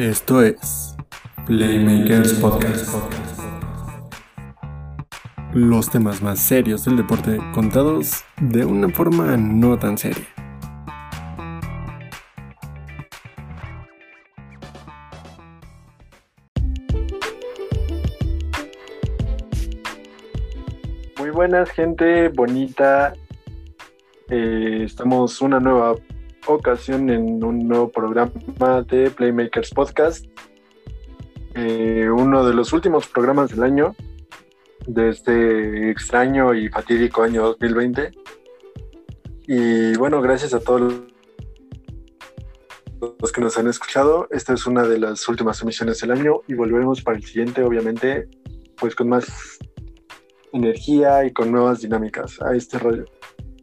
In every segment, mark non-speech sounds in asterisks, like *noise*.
Esto es Playmakers Podcast. Los temas más serios del deporte contados de una forma no tan seria. Muy buenas, gente bonita. Eh, estamos una nueva ocasión en un nuevo programa de Playmakers Podcast. Eh, uno de los últimos programas del año, de este extraño y fatídico año 2020. Y bueno, gracias a todos los que nos han escuchado. Esta es una de las últimas emisiones del año y volveremos para el siguiente, obviamente, pues con más energía y con nuevas dinámicas a este rollo.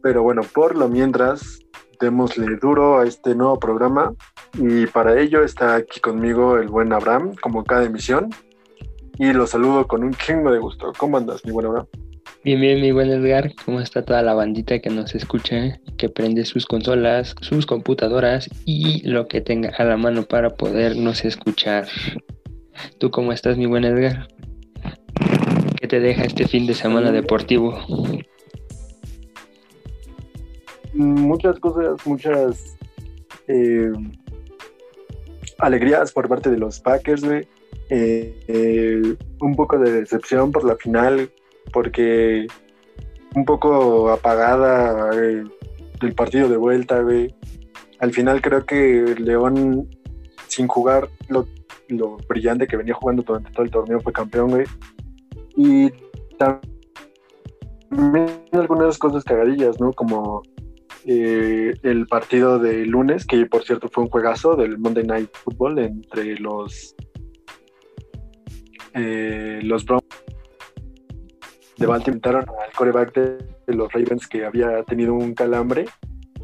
Pero bueno, por lo mientras, démosle duro a este nuevo programa y para ello está aquí conmigo el buen Abraham, como cada emisión. Y lo saludo con un chingo de gusto. ¿Cómo andas, mi buen Abraham? Bien, bien, mi buen Edgar. ¿Cómo está toda la bandita que nos escucha, que prende sus consolas, sus computadoras y lo que tenga a la mano para podernos escuchar? ¿Tú cómo estás, mi buen Edgar? ¿Qué te deja este fin de semana deportivo? Muchas cosas, muchas eh, alegrías por parte de los Packers. Eh, eh, un poco de decepción por la final, porque un poco apagada el partido de vuelta. Al final creo que León, sin jugar lo, lo brillante que venía jugando durante todo el torneo, fue campeón. Y también algunas cosas cagadillas, ¿no? Como eh, el partido de lunes, que por cierto fue un juegazo del Monday Night Football entre los eh, los Browns de Baltimore al coreback de, los Ravens que había tenido un calambre,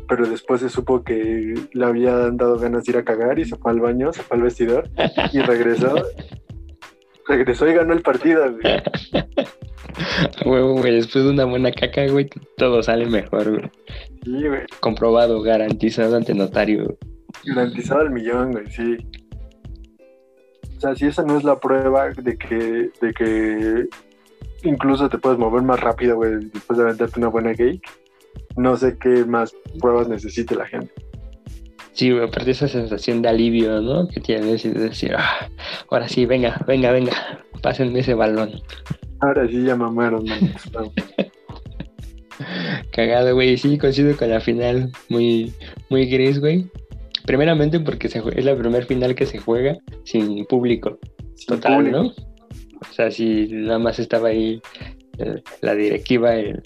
pero después se supo que le habían dado ganas de ir a cagar y se fue al baño, se fue al vestidor y regresó. *laughs* regresó y ganó el partido. *laughs* Huevo, güey, después de una buena caca, güey, todo sale mejor, güey. Sí, güey. Comprobado, garantizado ante notario. Garantizado al millón, güey, sí. O sea, si esa no es la prueba de que, de que incluso te puedes mover más rápido, güey, después de aventarte una buena cake, no sé qué más pruebas necesite la gente. Sí, güey, aparte esa sensación de alivio, ¿no? Que tienes y decir, ah, ahora sí, venga, venga, venga, pásenme ese balón. Ahora sí ya mamaron, *laughs* Cagado, güey. Sí, coincido con la final. Muy, muy gris, güey. Primeramente porque se es la primera final que se juega sin público. Total, ¿no? O sea, si nada más estaba ahí eh, la directiva, el,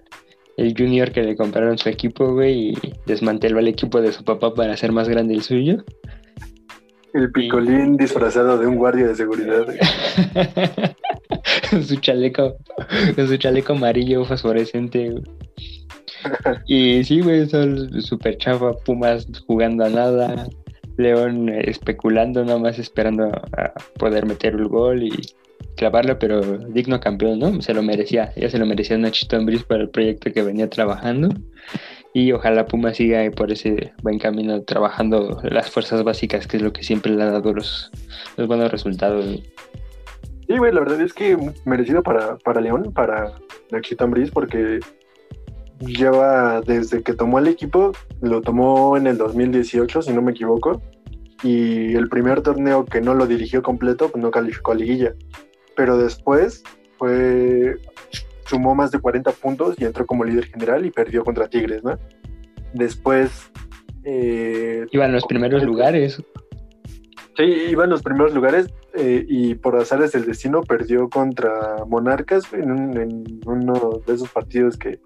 el junior que le compraron su equipo, güey, y desmanteló el equipo de su papá para hacer más grande el suyo. El picolín *laughs* disfrazado de un guardia de seguridad. *laughs* su chaleco, su chaleco amarillo fosforescente. Y sí, güey, son súper chafa, Pumas jugando a nada, León especulando, nomás esperando a poder meter el gol y clavarlo, pero digno campeón, ¿no? Se lo merecía, ya se lo merecía Nachito Ambris por el proyecto que venía trabajando. Y ojalá Puma siga por ese buen camino trabajando las fuerzas básicas, que es lo que siempre le ha dado los, buenos resultados. Sí, güey, la verdad es que merecido para, para León, para Nachito Ambris, porque lleva desde que tomó el equipo, lo tomó en el 2018, si no me equivoco, y el primer torneo que no lo dirigió completo, pues no calificó a liguilla. Pero después fue sumó más de 40 puntos y entró como líder general y perdió contra Tigres, ¿no? Después... Eh, Iba en los primeros lugares. Sí, iba en los primeros lugares eh, y por azares del destino perdió contra Monarcas en, uno de esos partidos que,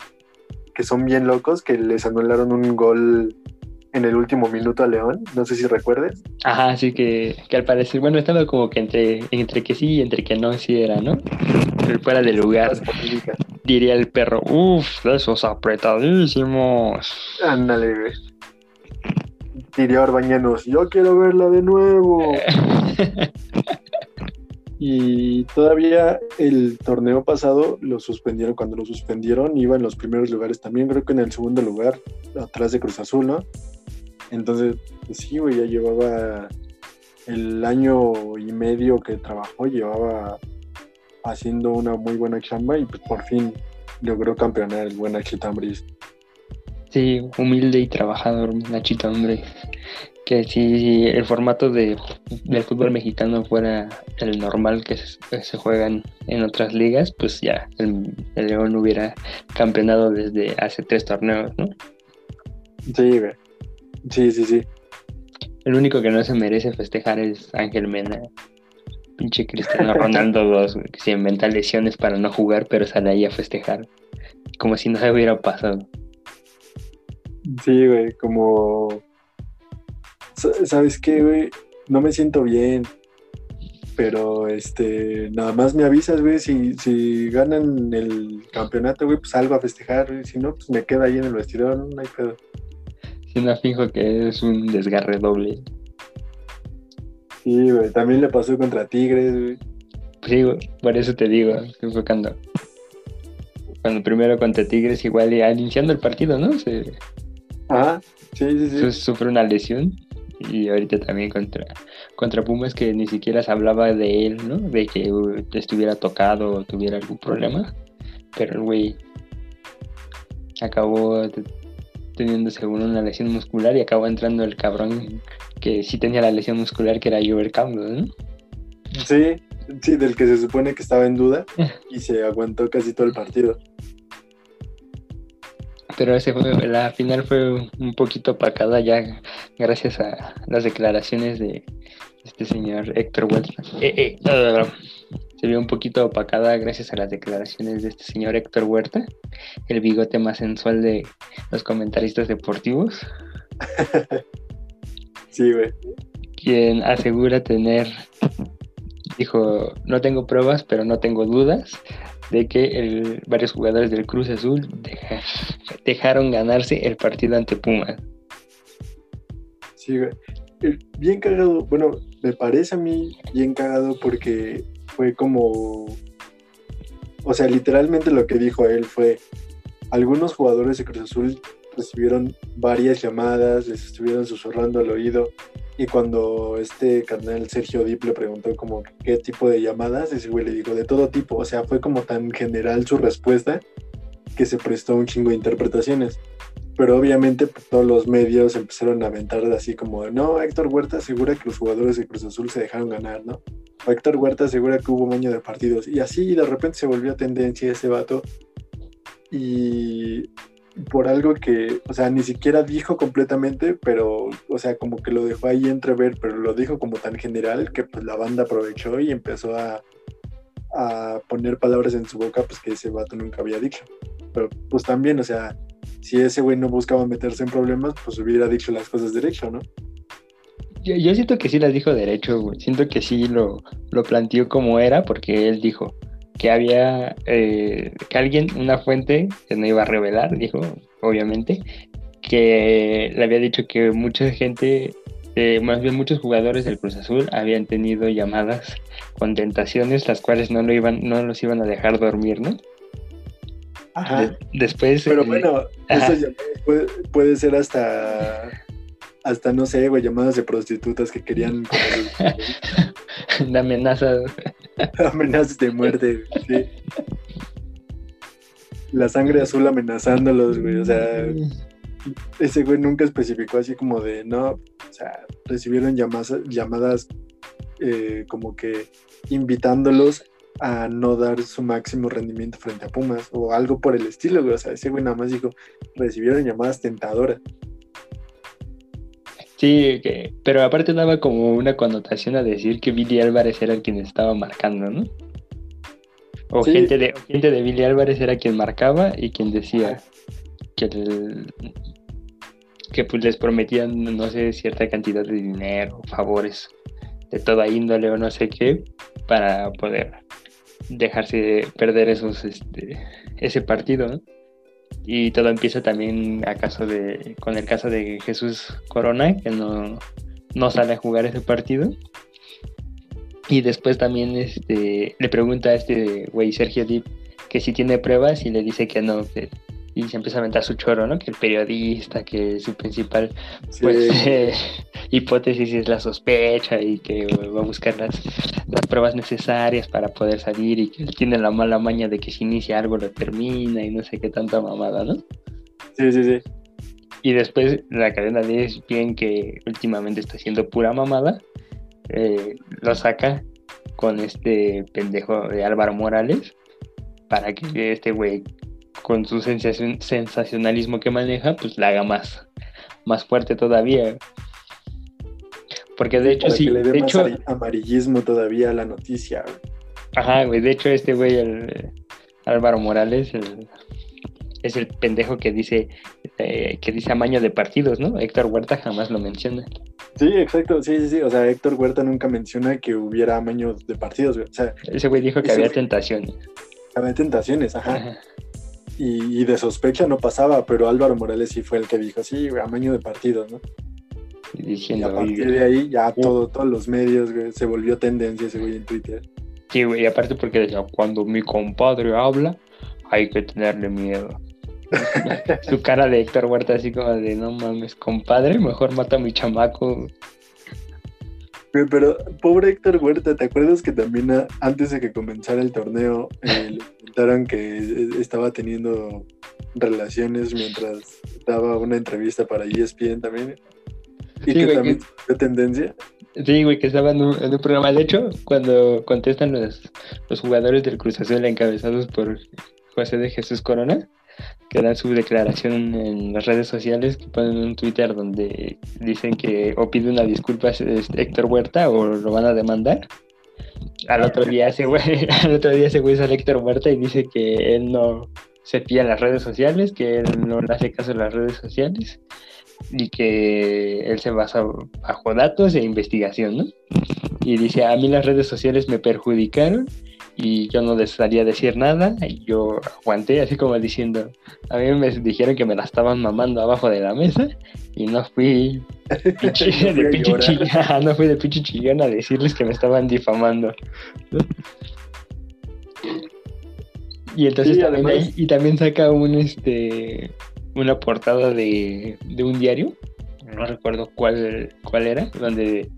son bien locos, que les anularon un gol en el último minuto a León, no sé si recuerdes. Ajá, sí que, que al parecer, bueno, estaba como que entre, entre que sí y entre que no, sí era, ¿no? Pero fuera de lugar, diría el perro, uff, esos apretadísimos. Ándale, güey diría Orbañanos, yo quiero verla de nuevo. *laughs* y todavía el torneo pasado lo suspendieron, cuando lo suspendieron iba en los primeros lugares también, creo que en el segundo lugar, atrás de Cruz Azul, ¿no? Entonces, pues sí, güey, ya llevaba el año y medio que trabajó llevaba haciendo una muy buena chamba y pues por fin logró campeonar el buen Nachito Ambriz. Sí, humilde y trabajador, Nachito hombre. Que si el formato de, del fútbol mexicano fuera el normal que se, juegan en otras ligas, pues ya el, el, León hubiera campeonado desde hace tres torneos, ¿no? Sí, Sí, sí, sí. El único que no se merece festejar es Ángel Mena. Pinche Cristiano Ronaldo *laughs* 2, que se inventa lesiones para no jugar, pero sale ahí a festejar. Como si no se hubiera pasado. Sí, güey, como... ¿Sabes qué, güey? No me siento bien. Pero, este, nada más me avisas, güey, si, si ganan el campeonato, güey, pues salgo a festejar, Si no, pues me quedo ahí en el vestidor, no hay pedo. Si no fijo que es un desgarre doble. Sí, güey, también le pasó contra Tigres, güey. Sí, güey, por eso te digo, cuando, cuando primero contra Tigres, igual ya iniciando el partido, ¿no? Se, ah, sí, sí, sí. Sufre una lesión y ahorita también contra, contra Pumas que ni siquiera se hablaba de él, ¿no? De que estuviera tocado o tuviera algún problema, pero el güey acabó teniendo según una lesión muscular y acabó entrando el cabrón que sí tenía la lesión muscular que era Jover Campbell, ¿no? Sí, sí, del que se supone que estaba en duda y se aguantó casi todo el partido. Pero ese fue, la final fue un poquito opacada ya gracias a las declaraciones de este señor Héctor Wells. Eh, eh, uh, se vio un poquito opacada gracias a las declaraciones de este señor Héctor Huerta, el bigote más sensual de los comentaristas deportivos. *laughs* sí, güey. Quien asegura tener, dijo, no tengo pruebas, pero no tengo dudas de que varios jugadores del Cruz Azul dejaron ganarse el partido ante Pumas. Sí, güey. Bien cagado, bueno, me parece a mí bien cagado porque fue como, o sea, literalmente lo que dijo él fue, algunos jugadores de Cruz Azul recibieron varias llamadas, les estuvieron susurrando al oído y cuando este carnal Sergio Dip le preguntó como qué tipo de llamadas, ese güey le dijo de todo tipo, o sea, fue como tan general su respuesta que se prestó un chingo de interpretaciones. Pero obviamente pues, todos los medios empezaron a aventar así como, no, Héctor Huerta asegura que los jugadores de Cruz Azul se dejaron ganar, ¿no? Héctor Huerta asegura que hubo un año de partidos. Y así de repente se volvió tendencia ese vato. Y por algo que, o sea, ni siquiera dijo completamente, pero, o sea, como que lo dejó ahí entrever, pero lo dijo como tan general que pues la banda aprovechó y empezó a, a poner palabras en su boca, pues que ese vato nunca había dicho. Pero pues también, o sea, si ese güey no buscaba meterse en problemas, pues hubiera dicho las cosas derecho, ¿no? Yo, siento que sí las dijo derecho, güey. Siento que sí lo, lo planteó como era, porque él dijo que había eh, que alguien, una fuente que no iba a revelar, dijo, obviamente, que le había dicho que mucha gente, eh, más bien muchos jugadores del Cruz Azul habían tenido llamadas con tentaciones, las cuales no lo iban, no los iban a dejar dormir, ¿no? Ajá. después. Pero eh, bueno, eso puede, puede ser hasta hasta no sé, güey, llamadas de prostitutas que querían. *laughs* de amenazas. *laughs* amenazas de muerte, sí. La sangre azul amenazándolos, güey, o sea. Ese güey nunca especificó así como de, no, o sea, recibieron llamadas, llamadas eh, como que invitándolos a no dar su máximo rendimiento frente a Pumas o algo por el estilo, güey. O sea, ese güey nada más dijo, recibieron llamadas tentadoras. Sí, que, pero aparte daba como una connotación a decir que Billy Álvarez era quien estaba marcando, ¿no? O gente, de, gente de Billy Álvarez era quien marcaba y quien decía que, que pues les prometían, no sé, cierta cantidad de dinero, favores de toda índole o no sé qué, para poder dejarse perder esos, este, ese partido. Y todo empieza también acaso de, con el caso de Jesús Corona, que no, no sale a jugar ese partido. Y después también este, le pregunta a este güey Sergio Dip que si tiene pruebas y le dice que no, y se empieza a aventar su choro, ¿no? Que el periodista, que su principal pues, eh, *laughs* hipótesis es la sospecha y que va a buscar las, las pruebas necesarias para poder salir y que tiene la mala maña de que si inicia algo lo termina y no sé qué tanta mamada, ¿no? Sí, sí, sí. Y después la cadena de ESPN, que últimamente está haciendo pura mamada, eh, lo saca con este pendejo de Álvaro Morales para que este güey con su sensacionalismo que maneja, pues la haga más, más fuerte todavía. Porque de hecho, sí, de hecho, amarillismo todavía a la noticia. Ajá, güey, de hecho este güey, el Álvaro Morales, es el pendejo que dice eh, que dice amaño de partidos, ¿no? Héctor Huerta jamás lo menciona. Sí, exacto, sí, sí, sí. O sea, Héctor Huerta nunca menciona que hubiera amaño de partidos, güey. O sea, ese güey dijo que había tentaciones. Había tentaciones, ajá. Y, de sospecha no pasaba, pero Álvaro Morales sí fue el que dijo, sí, amaño de partidos, ¿no? Y, a partir de ahí ya todo, todos los medios, güey, se volvió tendencia ese güey en Twitter. Sí, güey, y aparte porque decía, cuando mi compadre habla, hay que tenerle miedo. *laughs* Su cara de Héctor Huerta así como de, no mames, compadre, mejor mata a mi chamaco. Pero, pobre Héctor Huerta, ¿te acuerdas que también antes de que comenzara el torneo eh, le *laughs* comentaron que estaba teniendo relaciones mientras daba una entrevista para ESPN también? Y que también fue tendencia. Sí, güey, que estaba en un, programa. De hecho, cuando contestan los, los jugadores del Cruz Azul encabezados por José de Jesús Corona, que dan su declaración en las redes sociales, que ponen un Twitter donde dicen que o pide una disculpa a Héctor Huerta o lo van a demandar. Al otro día ese güey, *laughs* al otro día ese güey sale Héctor Huerta y dice que él no se pilla en las redes sociales, que él no le hace caso a las redes sociales y que él se basa bajo datos e investigación, ¿no? Y dice, a mí las redes sociales me perjudicaron y yo no les a decir nada y yo aguanté así como diciendo a mí me dijeron que me la estaban mamando abajo de la mesa y no fui *laughs* de pinche chillón, *laughs* no fui de pinche chillón a decirles que me estaban difamando *laughs* y entonces también y también saca un este una portada de, de un diario no recuerdo cuál cuál era donde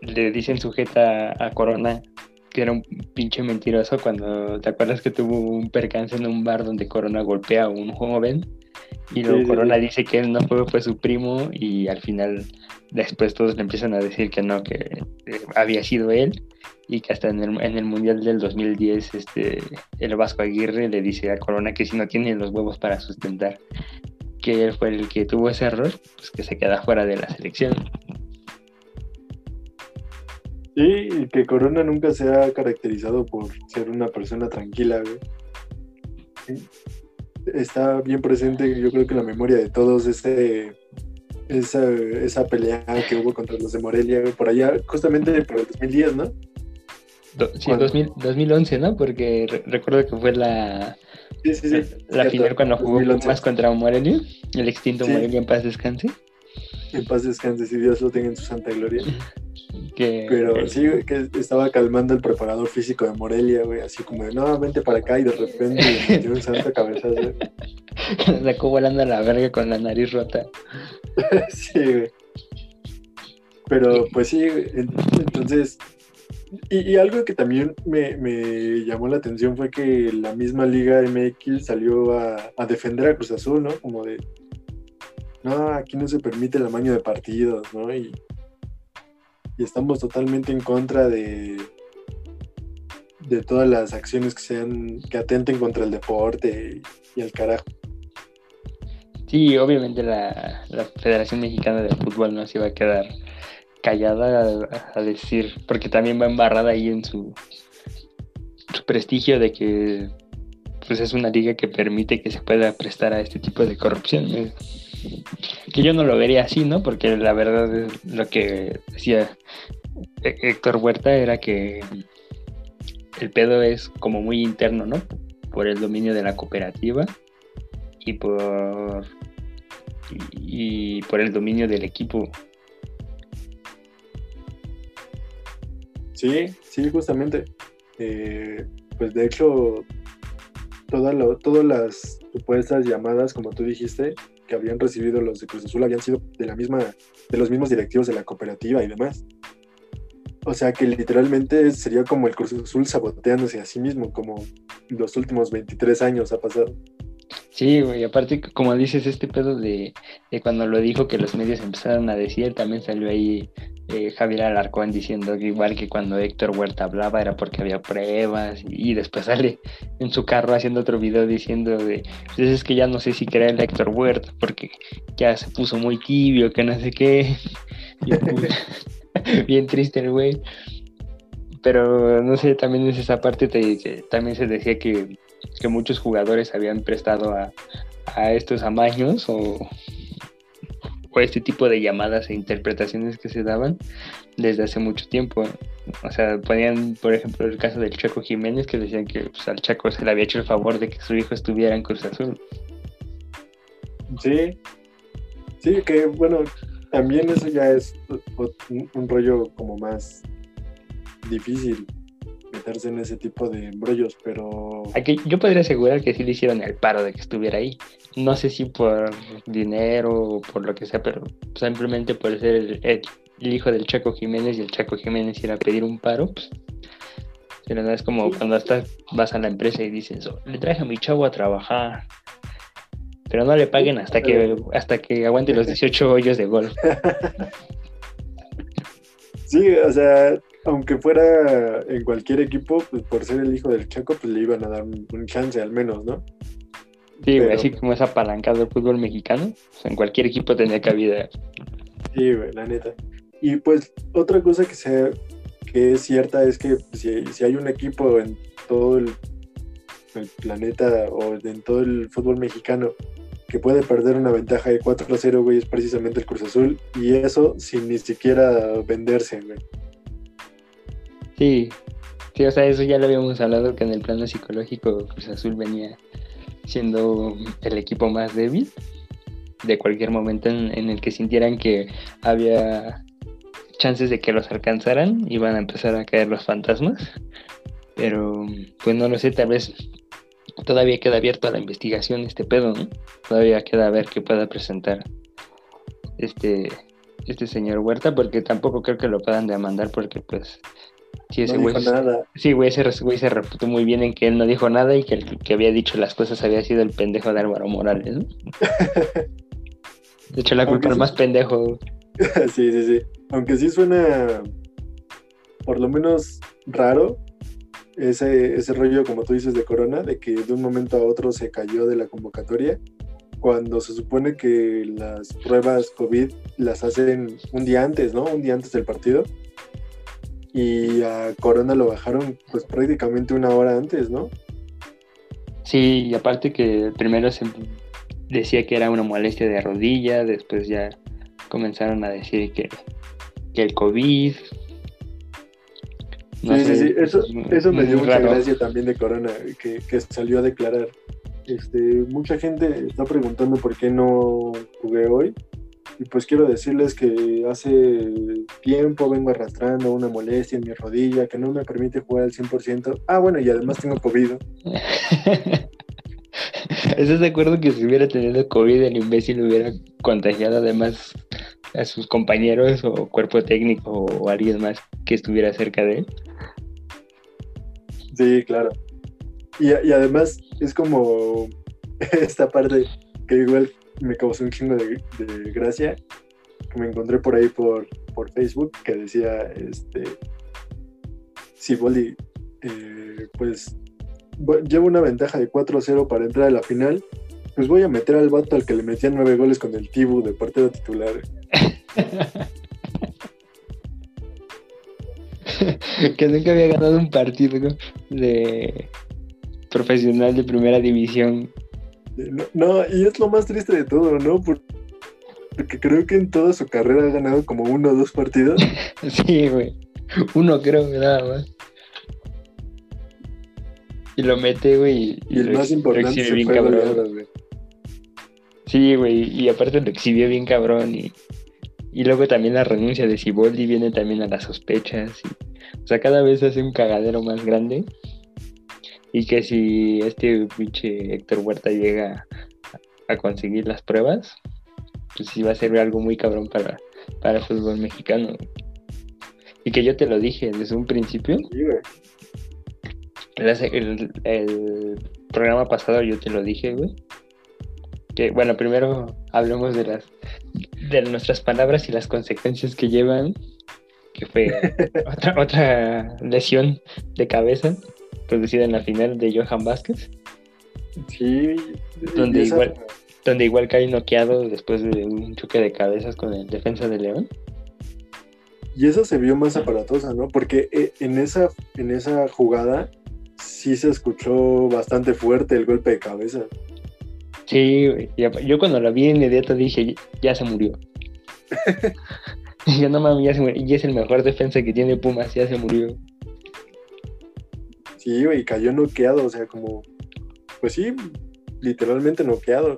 le dicen sujeta a Corona era un pinche mentiroso cuando te acuerdas que tuvo un percance en un bar donde Corona golpea a un joven y luego Corona dice que él no fue, fue su primo y al final después todos le empiezan a decir que no, que eh, había sido él y que hasta en el, en el Mundial del 2010 este, el Vasco Aguirre le dice a Corona que si no tiene los huevos para sustentar que él fue el que tuvo ese error, pues que se queda fuera de la selección. Sí, y que Corona nunca se ha caracterizado por ser una persona tranquila, güey. Está bien presente, yo creo que en la memoria de todos, ese, esa, esa pelea que hubo contra los de Morelia, por allá, justamente por el 2010, ¿no? sí, 2011, ¿no? Porque recuerdo que fue la, la final cuando jugó más contra Morelia, el extinto Morelia en paz descanse. En paz descanse, si Dios lo tenga en su santa gloria. *laughs* Pero sí, que estaba calmando el preparador físico de Morelia, güey, así como de nuevamente para acá y de repente le metió un santo cabezazo. *laughs* Sacó volando a la verga con la nariz rota. *laughs* sí, güey. Pero pues sí, entonces. Y, algo que también me, me, llamó la atención fue que la misma Liga MX salió a, a defender a Cruz Azul, ¿no? Como de. No, aquí no se permite el amaño de partidos, ¿no? Y, estamos totalmente en contra de, de todas las acciones que sean que atenten contra el deporte y, el carajo. Sí, obviamente la, Federación Mexicana de Fútbol no se va a quedar callada a, decir, porque también va embarrada ahí en su, su prestigio de que pues es una liga que permite que se pueda prestar a este tipo de corrupción que yo no lo vería así, ¿no? Porque la verdad lo que decía Héctor Huerta era que el pedo es como muy interno, ¿no? Por el dominio de la cooperativa y por y, por el dominio del equipo. Sí, sí, justamente. Eh, pues de hecho, todas las supuestas llamadas, como tú dijiste, que habían recibido los de Cruz Azul habían sido de la misma, de los mismos directivos de la cooperativa y demás. O sea que literalmente sería como el Cruz Azul saboteándose a sí mismo, como los últimos 23 años ha pasado. Sí, güey, aparte, como dices, este pedo de, de cuando lo dijo que los medios empezaron a decir, también salió ahí eh, Javier Alarcón diciendo que igual que cuando Héctor Huerta hablaba era porque había pruebas y, y después sale en su carro haciendo otro video diciendo de, pues es que ya no sé si creer a Héctor Huerta porque ya se puso muy tibio, que no sé qué. *laughs* *laughs* *laughs* Bien triste el güey. Pero no sé, también es esa parte que también se decía que, que muchos jugadores habían prestado a, estos amaños o, este tipo de llamadas e interpretaciones que se daban desde hace mucho tiempo. O sea, ponían, por ejemplo, el caso del Chaco Jiménez, que decían que pues, al Chaco se le había hecho el favor de que su hijo estuviera en Cruz Azul. Sí, sí, que bueno, también eso ya es un rollo como más difícil meterse en ese tipo de embrollos, pero Aquí yo podría asegurar que sí le hicieron el paro de que estuviera ahí. No sé si por dinero o por lo que sea, pero simplemente por ser el, el- el hijo del Chaco Jiménez y el Chaco Jiménez ir a pedir un paro, pues. Pero no es como cuando hasta vas a la empresa y dices, "Oh, le traje a mi chavo a trabajar. Pero no le paguen hasta que hasta que aguante los 18 hoyos de golf. *laughs* sí, o sea, aunque fuera en cualquier equipo, pues por ser el hijo del Chaco, pues le iban a dar un, chance al menos, ¿no? Sí, güey, así como es apalancado el fútbol mexicano, pues en cualquier equipo tendría cabida. Sí, güey, la neta. Y pues otra cosa que, se, que es cierta es que si, si hay un equipo en todo el, el planeta o en todo el fútbol mexicano que puede perder una ventaja de 4 a 0, güey, es precisamente el Cruz Azul. Y eso sin ni siquiera venderse, güey. Sí, sí, o sea, eso ya lo habíamos hablado que en el plano psicológico Cruz Azul venía siendo el equipo más débil de cualquier momento en, en el que sintieran que había chances de que los alcanzaran, iban a empezar a caer los fantasmas. Pero, pues no lo sé, tal vez todavía queda abierto a la investigación este pedo, ¿no? Todavía queda a ver qué pueda presentar este, este señor Huerta, porque tampoco creo que lo puedan demandar, porque pues si ese no güey dijo nada. Sí, güey, ese güey se reputó muy bien en que él no dijo nada y que el que había dicho las cosas había sido el pendejo de Álvaro Morales, ¿no? *laughs* De hecho, la culpa sí. más pendejo. *laughs* sí, sí, sí. Aunque sí suena por lo menos raro ese, ese rollo, como tú dices, de Corona, de que de un momento a otro se cayó de la convocatoria, cuando se supone que las pruebas COVID las hacen un día antes, ¿no? Un día antes del partido. Y a Corona lo bajaron pues prácticamente una hora antes, ¿no? Sí, y aparte que primero se decía que era una molestia de rodilla, después ya comenzaron a decir que, que el COVID. No sí, sé, sí, sí. Eso, es eso me dio mucha raro. gracia también de Corona, que, que salió a declarar. Este, mucha gente está preguntando por qué no jugué hoy. Y pues quiero decirles que hace tiempo vengo arrastrando una molestia en mi rodilla que no me permite jugar al 100%. Ah, bueno, y además tengo COVID. *laughs* ¿Estás de acuerdo que si hubiera tenido COVID el imbécil hubiera contagiado además a sus compañeros o cuerpo técnico o alguien más que estuviera cerca de él? Sí, claro. Y, además es como *laughs* esta parte que igual me causó un chingo de, gracia, me encontré por ahí por, por Facebook, que decía, este, si Boli, eh, pues llevo una ventaja de 4-0 para entrar a la final, pues voy a meter al vato al que le metían nueve goles con el Tibu de portero titular. *laughs* *laughs* que nunca había ganado un partido de profesional de primera división. No, no, y es lo más triste de todo, ¿no? Por- Porque creo que en toda su carrera ha ganado como uno o dos partidos. *laughs* Sí, güey. Uno creo que nada más. Y lo mete, güey. Y el lo más importante se bien fue cabrón. güey. Sí, güey, y aparte lo exhibió bien cabrón y, y luego también la renuncia de Siboldi viene también a las sospechas y, sea, cada vez hace un cagadero más grande Y que si este pinche Héctor Huerta llega a conseguir las pruebas, pues sí va a ser algo muy cabrón para, para el fútbol mexicano. Y que yo te lo dije desde un principio. Sí, güey. El, el programa pasado yo te lo dije, güey. Que, bueno, primero hablemos de las de nuestras palabras y las consecuencias que llevan, que fue otra, otra lesión de cabeza producida en la final de Johan Vázquez, Sí. donde esa- igual, donde igual cae noqueado después de un choque de cabezas con el defensa de León. Y esa se vio más aparatosa, ¿no? Porque eh, en esa, en esa jugada sí se escuchó bastante fuerte el golpe de cabeza. Sí, yo cuando la vi inmediato dije, ya se murió. *laughs* *laughs* Dije, no mames, ya se murió. Y es el mejor defensa que tiene Pumas, ya se murió. Sí, güey, cayó noqueado, o sea, como, pues sí, literalmente noqueado.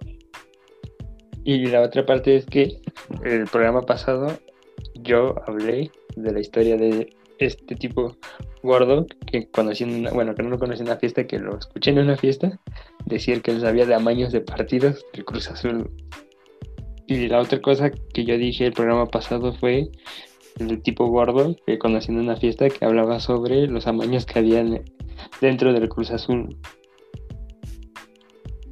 Y la otra parte es que el programa pasado yo hablé de la historia de este tipo gordo que conocí en una, bueno, que no lo conocí en una fiesta, que lo escuché en una fiesta, decir que él sabía de amaños de partidos del Cruz Azul. Y la otra cosa que yo dije el programa pasado fue el tipo gordo que conocí en una fiesta que hablaba sobre los amaños que habían dentro del Cruz Azul.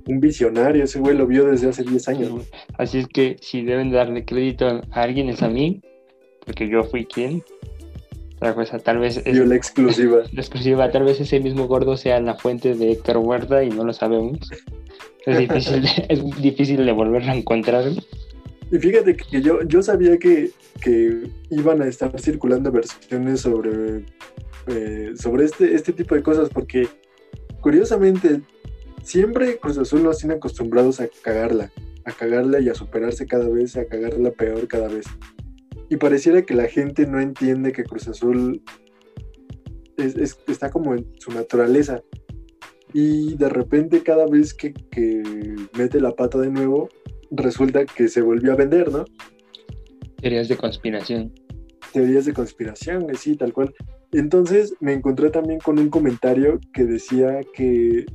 Un visionario, ese güey lo vio desde hace 10 años. Así es que si deben darle crédito a alguien es a mí, porque yo fui quien trajo esa, tal vez Vio la exclusiva. *laughs* la exclusiva, tal vez ese mismo gordo sea la fuente de Héctor Huerta y no lo sabemos. Es difícil, es difícil de *laughs* volverlo a encontrar. Y fíjate que yo, yo sabía que, que iban a estar circulando versiones sobre, eh, sobre este, este tipo de cosas, porque curiosamente siempre Cruz Azul nos tiene acostumbrados a cagarla, a cagarla y a superarse cada vez, a cagarla peor cada vez. Y pareciera que la gente no entiende que Cruz Azul es- está como en su naturaleza. Y de repente cada vez que, que mete la pata de nuevo, resulta que se volvió a vender, ¿no? Teorías de conspiración. Teorías de conspiración, sí, tal cual. Entonces me encontré también con un comentario que decía que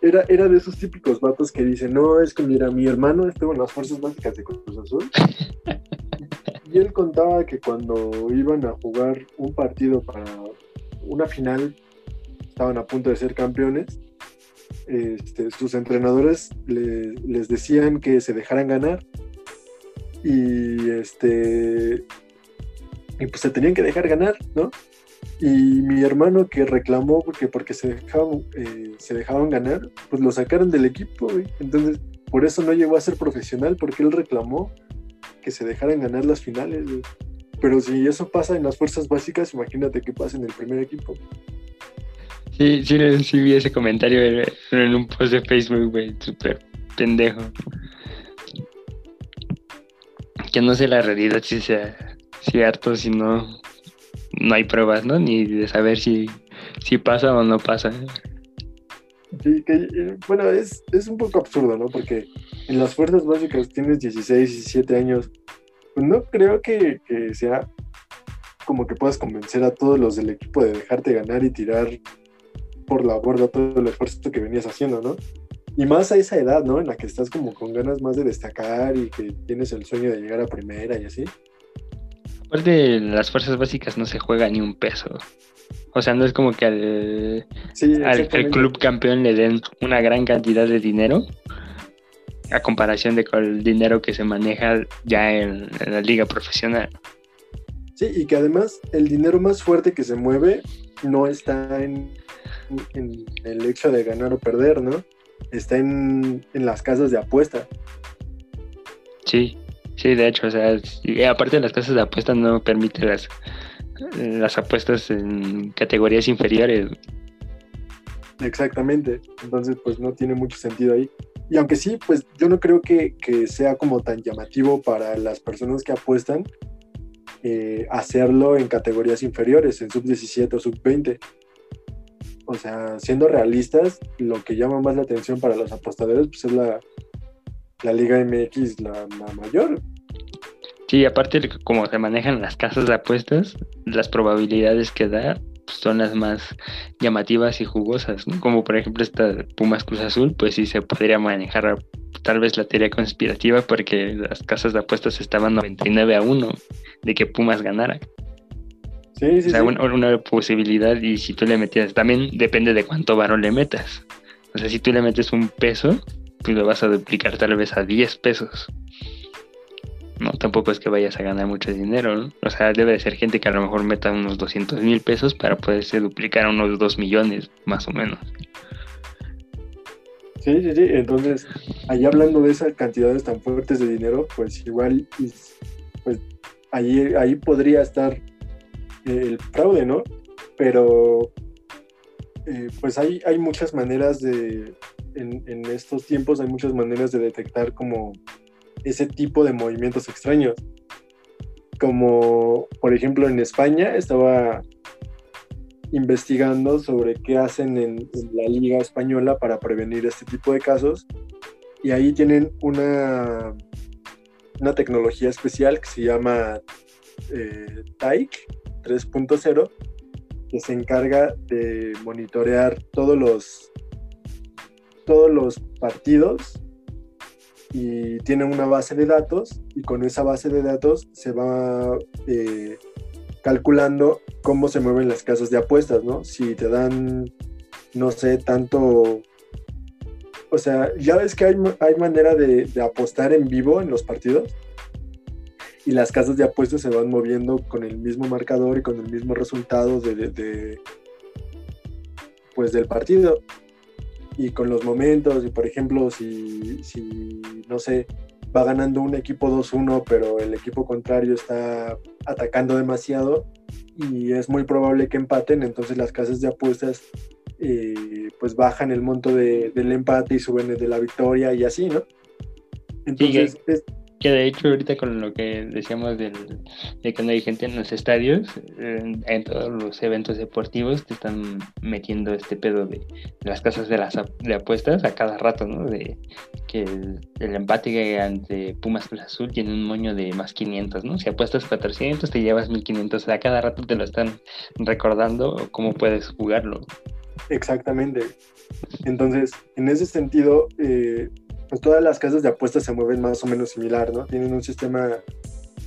era, era de esos típicos vatos que dicen, no, es que mira, mi hermano estuvo en las fuerzas básicas de Cruz Azul. *laughs* y él contaba que cuando iban a jugar un partido para una final, estaban a punto de ser campeones, este, sus entrenadores le- les decían que se dejaran ganar y este y pues se tenían que dejar ganar, ¿no? Y mi hermano que reclamó porque, porque se, dejaban, eh, se dejaban ganar, pues lo sacaron del equipo. Entonces, por eso no llegó a ser profesional, porque él reclamó que se dejaran ganar las finales. Pero si eso pasa en las fuerzas básicas, imagínate qué pasa en el primer equipo. Sí, sí, sí vi ese comentario en, un post de Facebook, güey, súper pendejo. Que no sé la realidad si sea cierto, si no, no hay pruebas, ¿no? Ni de saber si, si pasa o no pasa. Sí, que, eh, bueno, es, es un poco absurdo, ¿no? Porque en las fuerzas básicas tienes 16, 17 años. Pues no creo que sea como que puedas convencer a todos los del equipo de dejarte ganar y tirar por la borda todo el esfuerzo que venías haciendo, ¿no? Y más a esa edad, ¿no? En la que estás como con ganas más de destacar y que tienes el sueño de llegar a primera y así. Aparte, las fuerzas básicas no se juega ni un peso. O sea, no es como que al, Sí, al, al exactamente. club campeón le den una gran cantidad de dinero a comparación de con el dinero que se maneja ya en, en la liga profesional. Sí, y que además el dinero más fuerte que se mueve no está en, en el hecho de ganar o perder, ¿no? Está en, en las casas de apuesta. Sí, sí, de hecho, o sea, y aparte las casas de apuestas no permiten las, las apuestas en categorías inferiores. Exactamente. Entonces, pues no tiene mucho sentido ahí. Y aunque sí, pues yo no creo que, que sea como tan llamativo para las personas que apuestan eh, hacerlo en categorías inferiores, en sub 17 o sub 20. O sea, siendo realistas, lo que llama más la atención para los apostadores pues es la, la Liga MX, la, la mayor. Sí, aparte de como se manejan las casas de apuestas, las probabilidades que da zonas más llamativas y jugosas, ¿no? Como por ejemplo esta Pumas Cruz Azul, pues sí se podría manejar tal vez la teoría conspirativa porque las casas de apuestas estaban 99 a 1 de que Pumas ganara. Sí, sí, O sea, sí. una, una posibilidad y si tú le metías, también depende de cuánto varón le metas. O sea, si tú le metes un peso, pues lo vas a duplicar tal vez a 10 pesos. No, tampoco es que vayas a ganar mucho dinero, ¿no? O sea, debe de ser gente que a lo mejor meta unos 200 mil pesos para poderse duplicar a unos 2 millones, más o menos. Sí, sí, sí. Entonces, ahí hablando de esas cantidades tan fuertes de dinero, pues igual, pues ahí, ahí podría estar el fraude, ¿no? Pero, eh, pues hay, hay muchas maneras de, en, estos tiempos hay muchas maneras de detectar como ese tipo de movimientos extraños. Como, por ejemplo, en España estaba investigando sobre qué hacen en, la liga española para prevenir este tipo de casos y ahí tienen una, una tecnología especial que se llama eh, 3.0 que se encarga de monitorear todos los todos los partidos y tiene una base de datos y con esa base de datos se va eh, calculando cómo se mueven las casas de apuestas, ¿no? Si te dan, no sé, tanto... O sea, ya ves que hay, hay manera de, de apostar en vivo en los partidos y las casas de apuestas se van moviendo con el mismo marcador y con el mismo resultado de, de- de, pues del partido. Y con los momentos y por ejemplo si, si no sé va ganando un equipo 2-1 pero el equipo contrario está atacando demasiado y es muy probable que empaten entonces las casas de apuestas eh, pues bajan el monto de- del empate y suben el de la victoria y así no entonces es- Que de hecho ahorita con lo que decíamos de que no hay gente en los estadios, en, todos los eventos deportivos te están metiendo este pedo de, las casas de las de apuestas a cada rato, ¿no? De que el, el empate ante Pumas Cruz Azul tiene un moño de más 500, ¿no? Si apuestas 400 te llevas 1500, a cada rato te lo están recordando cómo puedes jugarlo. Exactamente. Entonces, en ese sentido, eh, pues todas las casas de apuestas se mueven más o menos similar, ¿no? Tienen un sistema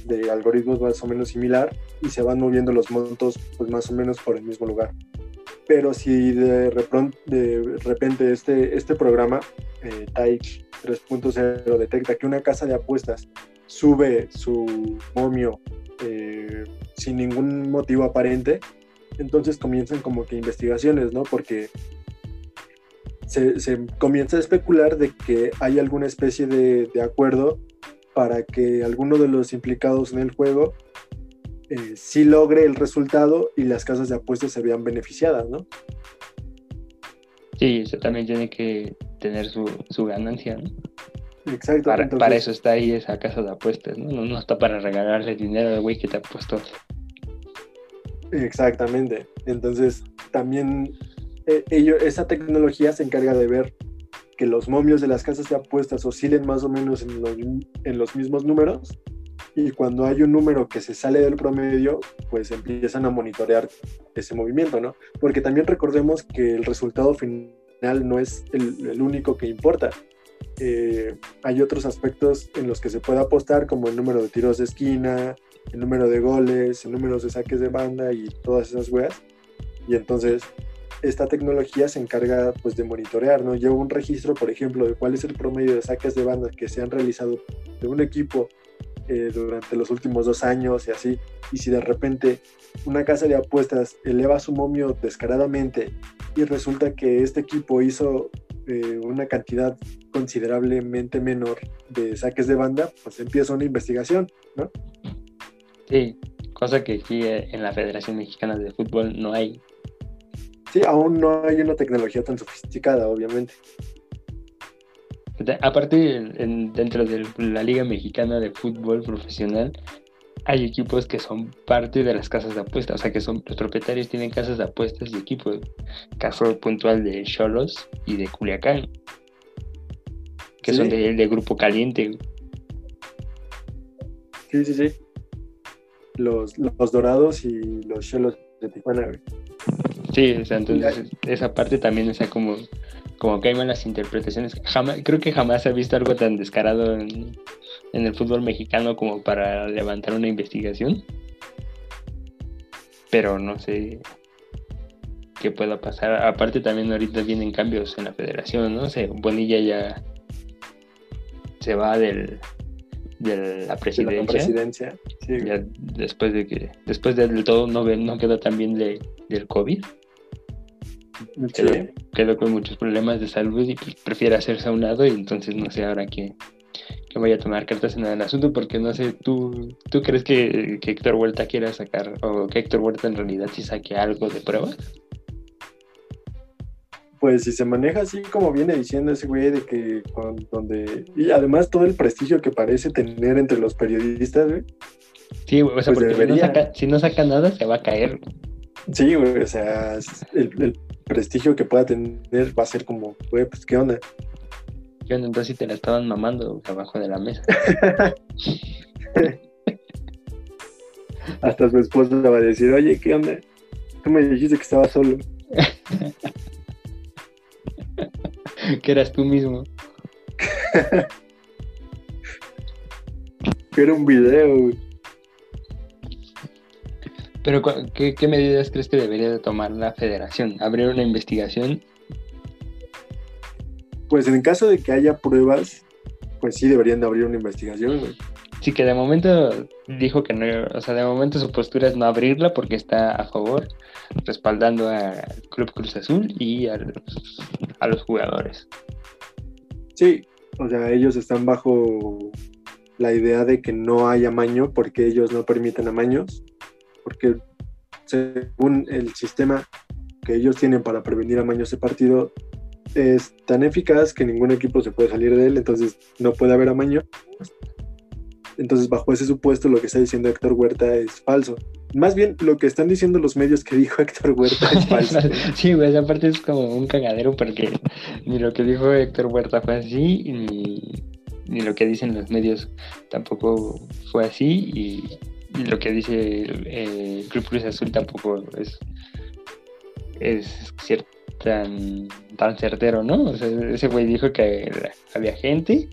de algoritmos más o menos similar y se van moviendo los montos pues más o menos por el mismo lugar. Pero si de, de repente este, este programa, eh, Taich 3.0, detecta que una casa de apuestas sube su momio eh, sin ningún motivo aparente, entonces comienzan como que investigaciones, ¿no? Porque se, se comienza a especular de que hay alguna especie de, de acuerdo para que alguno de los implicados en el juego eh, sí logre el resultado y las casas de apuestas se vean beneficiadas, ¿no? Sí, eso también tiene que tener su, su ganancia, ¿no? Exacto. Para, entonces- para eso está ahí esa casa de apuestas, ¿no? No, no está para regalarle dinero al güey que te ha puesto. Exactamente. Entonces, también ello- esa tecnología se encarga de ver que los momios de las casas de apuestas oscilen más o menos en los, en los mismos números y cuando hay un número que se sale del promedio, pues empiezan a monitorear ese movimiento, ¿no? Porque también recordemos que el resultado final no es el, el único que importa. Eh, hay otros aspectos en los que se puede apostar, como el número de tiros de esquina, el número de goles, el número de saques de banda y todas esas weas. Y entonces esta tecnología se encarga pues de monitorear, ¿no? Lleva un registro, por ejemplo, de cuál es el promedio de saques de banda que se han realizado de un equipo eh, durante los últimos dos años y así. Y si de repente una casa de apuestas eleva su momio descaradamente y resulta que este equipo hizo eh, una cantidad considerablemente menor de saques de banda, pues empieza una investigación, ¿no? Sí, cosa que eh, en la Federación Mexicana de Fútbol no hay. Sí, aún no hay una tecnología tan sofisticada, obviamente. Aparte, en- en- dentro de la Liga Mexicana de Fútbol Profesional, hay equipos que son parte de las casas de apuestas, o sea que son los propietarios tienen casas de apuestas y equipos. Caso puntual de Cholos y de Culiacán, que Sí. son de, de grupo caliente. Sí, sí, sí. Los, los dorados y los chelos de Tijuana. Sí, o sea, entonces esa parte también, o sea, como, como que hay malas interpretaciones. Jamás, creo que jamás se ha visto algo tan descarado en, en el fútbol mexicano como para levantar una investigación. Pero no sé qué pueda pasar. Aparte también ahorita vienen cambios en la federación, ¿no? sé, Bonilla ya se va del, de la presidencia. De presidencia. Sí. Ya después de que, después del todo no, no quedó tan bien de, del COVID. Quedó, quedó, con muchos problemas de salud y pues, prefiere hacerse a un lado y entonces no sé ahora qué, que vaya a tomar cartas en el asunto porque no sé, ¿tú, tú crees que, que Héctor Huerta quiera sacar o que Héctor Huerta en realidad sí saque algo de pruebas? pues si se maneja así como viene diciendo ese güey de que donde y además todo el prestigio que parece tener entre los periodistas, güey. Sí, o sea, pues porque si no, saca, nada se va a caer. Sí, güey, o sea, el, prestigio que pueda tener va a ser como, güey, pues qué onda. ¿Qué onda? Entonces si te la estaban mamando abajo de la mesa. *laughs* Hasta su esposa va a decir, oye, ¿qué onda? Tú me dijiste que estaba solo. *laughs* que eras tú mismo. *laughs* era un video, Pero, ¿qué, medidas crees que debería de tomar la federación? ¿Abrir una investigación? Pues en caso de que haya pruebas, pues sí deberían de abrir una investigación, Sí, que de momento dijo que no, o sea, de momento su postura es no abrirla porque está a favor, respaldando al Club Cruz Azul y a los jugadores. Sí, o sea, ellos están bajo la idea de que no hay amaño porque ellos no permiten amaños, porque según el sistema que ellos tienen para prevenir amaños de partido es tan eficaz que ningún equipo se puede salir de él, entonces no puede haber amaño. Entonces, bajo ese supuesto, lo que está diciendo Héctor Huerta es falso. Más bien, lo que están diciendo los medios que dijo *laughs* Héctor Huerta es falso. *laughs* sí, güey, aparte es como un cagadero porque ni lo que dijo Héctor Huerta fue así, ni, lo que dicen los medios tampoco fue así, y, lo que dice el, Club Cruz Azul tampoco es, es tan, tan certero, ¿no? O sea, ese güey dijo que había gente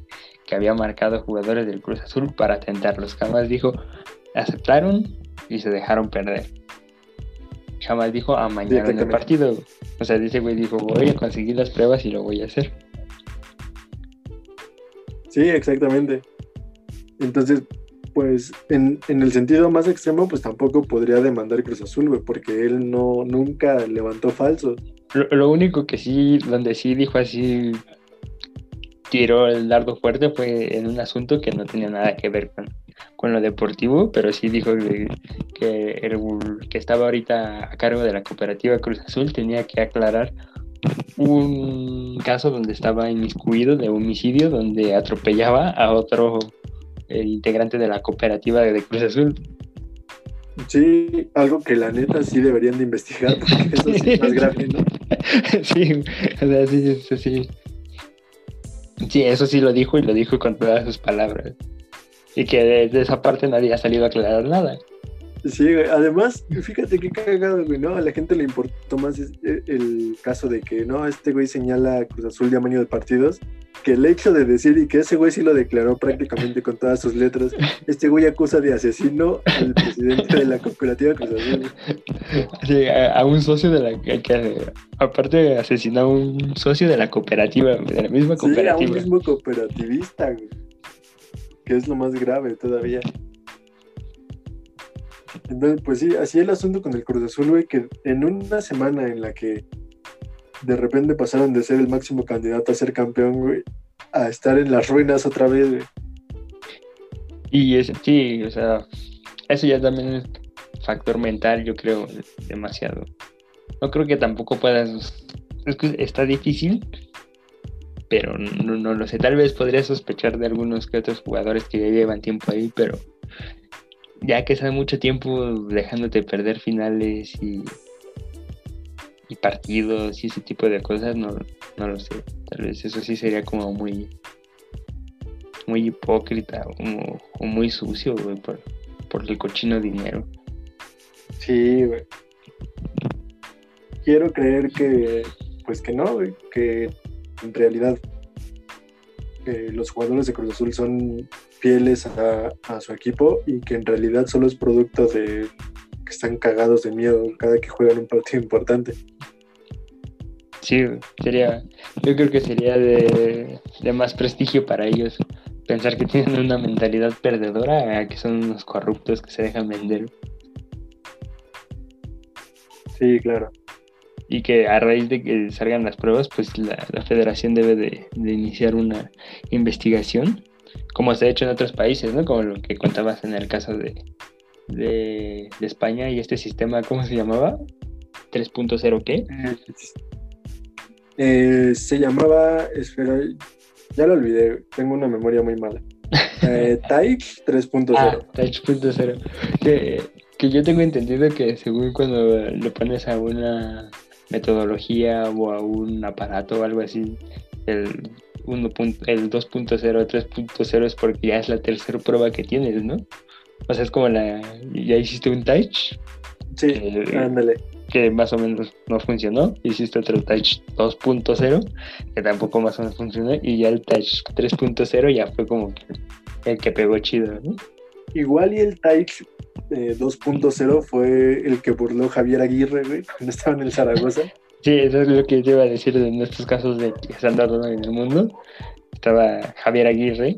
que había marcado jugadores del Cruz Azul para tentarlos. Jamás dijo, aceptaron y se dejaron perder. Jamás dijo, amañaron el partido. O sea, dice güey, dijo, voy a conseguir las pruebas y lo voy a hacer. Sí, exactamente. Entonces, pues en, el sentido más extremo, pues tampoco podría demandar Cruz Azul, güey, porque él no nunca levantó falsos. Lo, único que sí, donde sí dijo así, tiró el dardo fuerte fue en un asunto que no tenía nada que ver con, lo deportivo, pero sí dijo que, el, que estaba ahorita a cargo de la cooperativa Cruz Azul tenía que aclarar un caso donde estaba inmiscuido de homicidio, donde atropellaba a otro integrante de la cooperativa de Cruz Azul. Sí, algo que la neta sí deberían de investigar, porque *laughs* eso sí es más grave, ¿no? sí, o sea, sí, sí, sí. Sí, eso sí lo dijo y lo dijo con todas sus palabras. Y que de, esa parte nadie ha salido a aclarar nada. Sí, Además, fíjate qué cagado, güey, ¿no? A la gente le importó más e, el, caso de que, no, este güey señala Cruz Azul de amaño de partidos, que el hecho de decir y que ese güey sí lo declaró prácticamente con todas sus letras, este güey acusa de asesino al presidente de la cooperativa Cruz Azul. Sí, a, un socio de la que, aparte asesinó a un socio de la cooperativa, de la misma cooperativa. Sí, a un mismo cooperativista, güey. Que es lo más grave todavía. Entonces, pues sí, así el asunto con el Cruz Azul, güey, que en una semana en la que de repente pasaron de ser el máximo candidato a ser campeón, güey, a estar en las ruinas otra vez, güey. Y es, sí, o sea, eso ya también es factor mental, yo creo, demasiado. No creo que tampoco puedas. Es que está difícil, pero no, no, lo sé. Tal vez podría sospechar de algunos que otros jugadores que ya llevan tiempo ahí, pero ya que sabe mucho tiempo dejándote perder finales y y partidos y ese tipo de cosas, no, no lo sé. Tal vez eso sí sería como muy muy hipócrita o, muy sucio, güey, por, el cochino dinero. Sí, güey. quiero creer que, pues que no, güey, que en realidad eh, los jugadores de Cruz Azul son fieles a, a su equipo y que en realidad solo es producto de que están cagados de miedo cada que juegan un partido importante. Sí, sería, yo creo que sería de, de más prestigio para ellos pensar que tienen una mentalidad perdedora a que son unos corruptos que se dejan vender. Sí, claro. Y que a raíz de que salgan las pruebas, pues la, la federación debe de, de iniciar una investigación, como se ha hecho en otros países, ¿no? Como lo que contabas en el caso de, de, de España y este sistema, ¿cómo se llamaba? 3.0 qué? Eh, se llamaba, espera, ya lo olvidé, tengo una memoria muy mala. *laughs* Eh, Taich 3.0. Ah, punto cero. Que, que yo tengo entendido que según cuando le pones a una metodología o a un aparato o algo así, el, 1 punto- el 2.0, 3.0 es porque ya es la tercera prueba que tienes, ¿no? O sea, es como la... Ya hiciste un touch sí, eh, ándale. que más o menos no funcionó, hiciste otro touch 2.0 que tampoco más o menos funcionó y ya el touch 3.0 ya fue como que el que pegó chido, ¿no? Igual y el Taich eh, 2.0 fue el que burló Javier Aguirre, güey, cuando estaba en el Zaragoza. *laughs* Sí, eso es lo que te iba a decir en estos casos de que se han dado en el mundo. Estaba Javier Aguirre,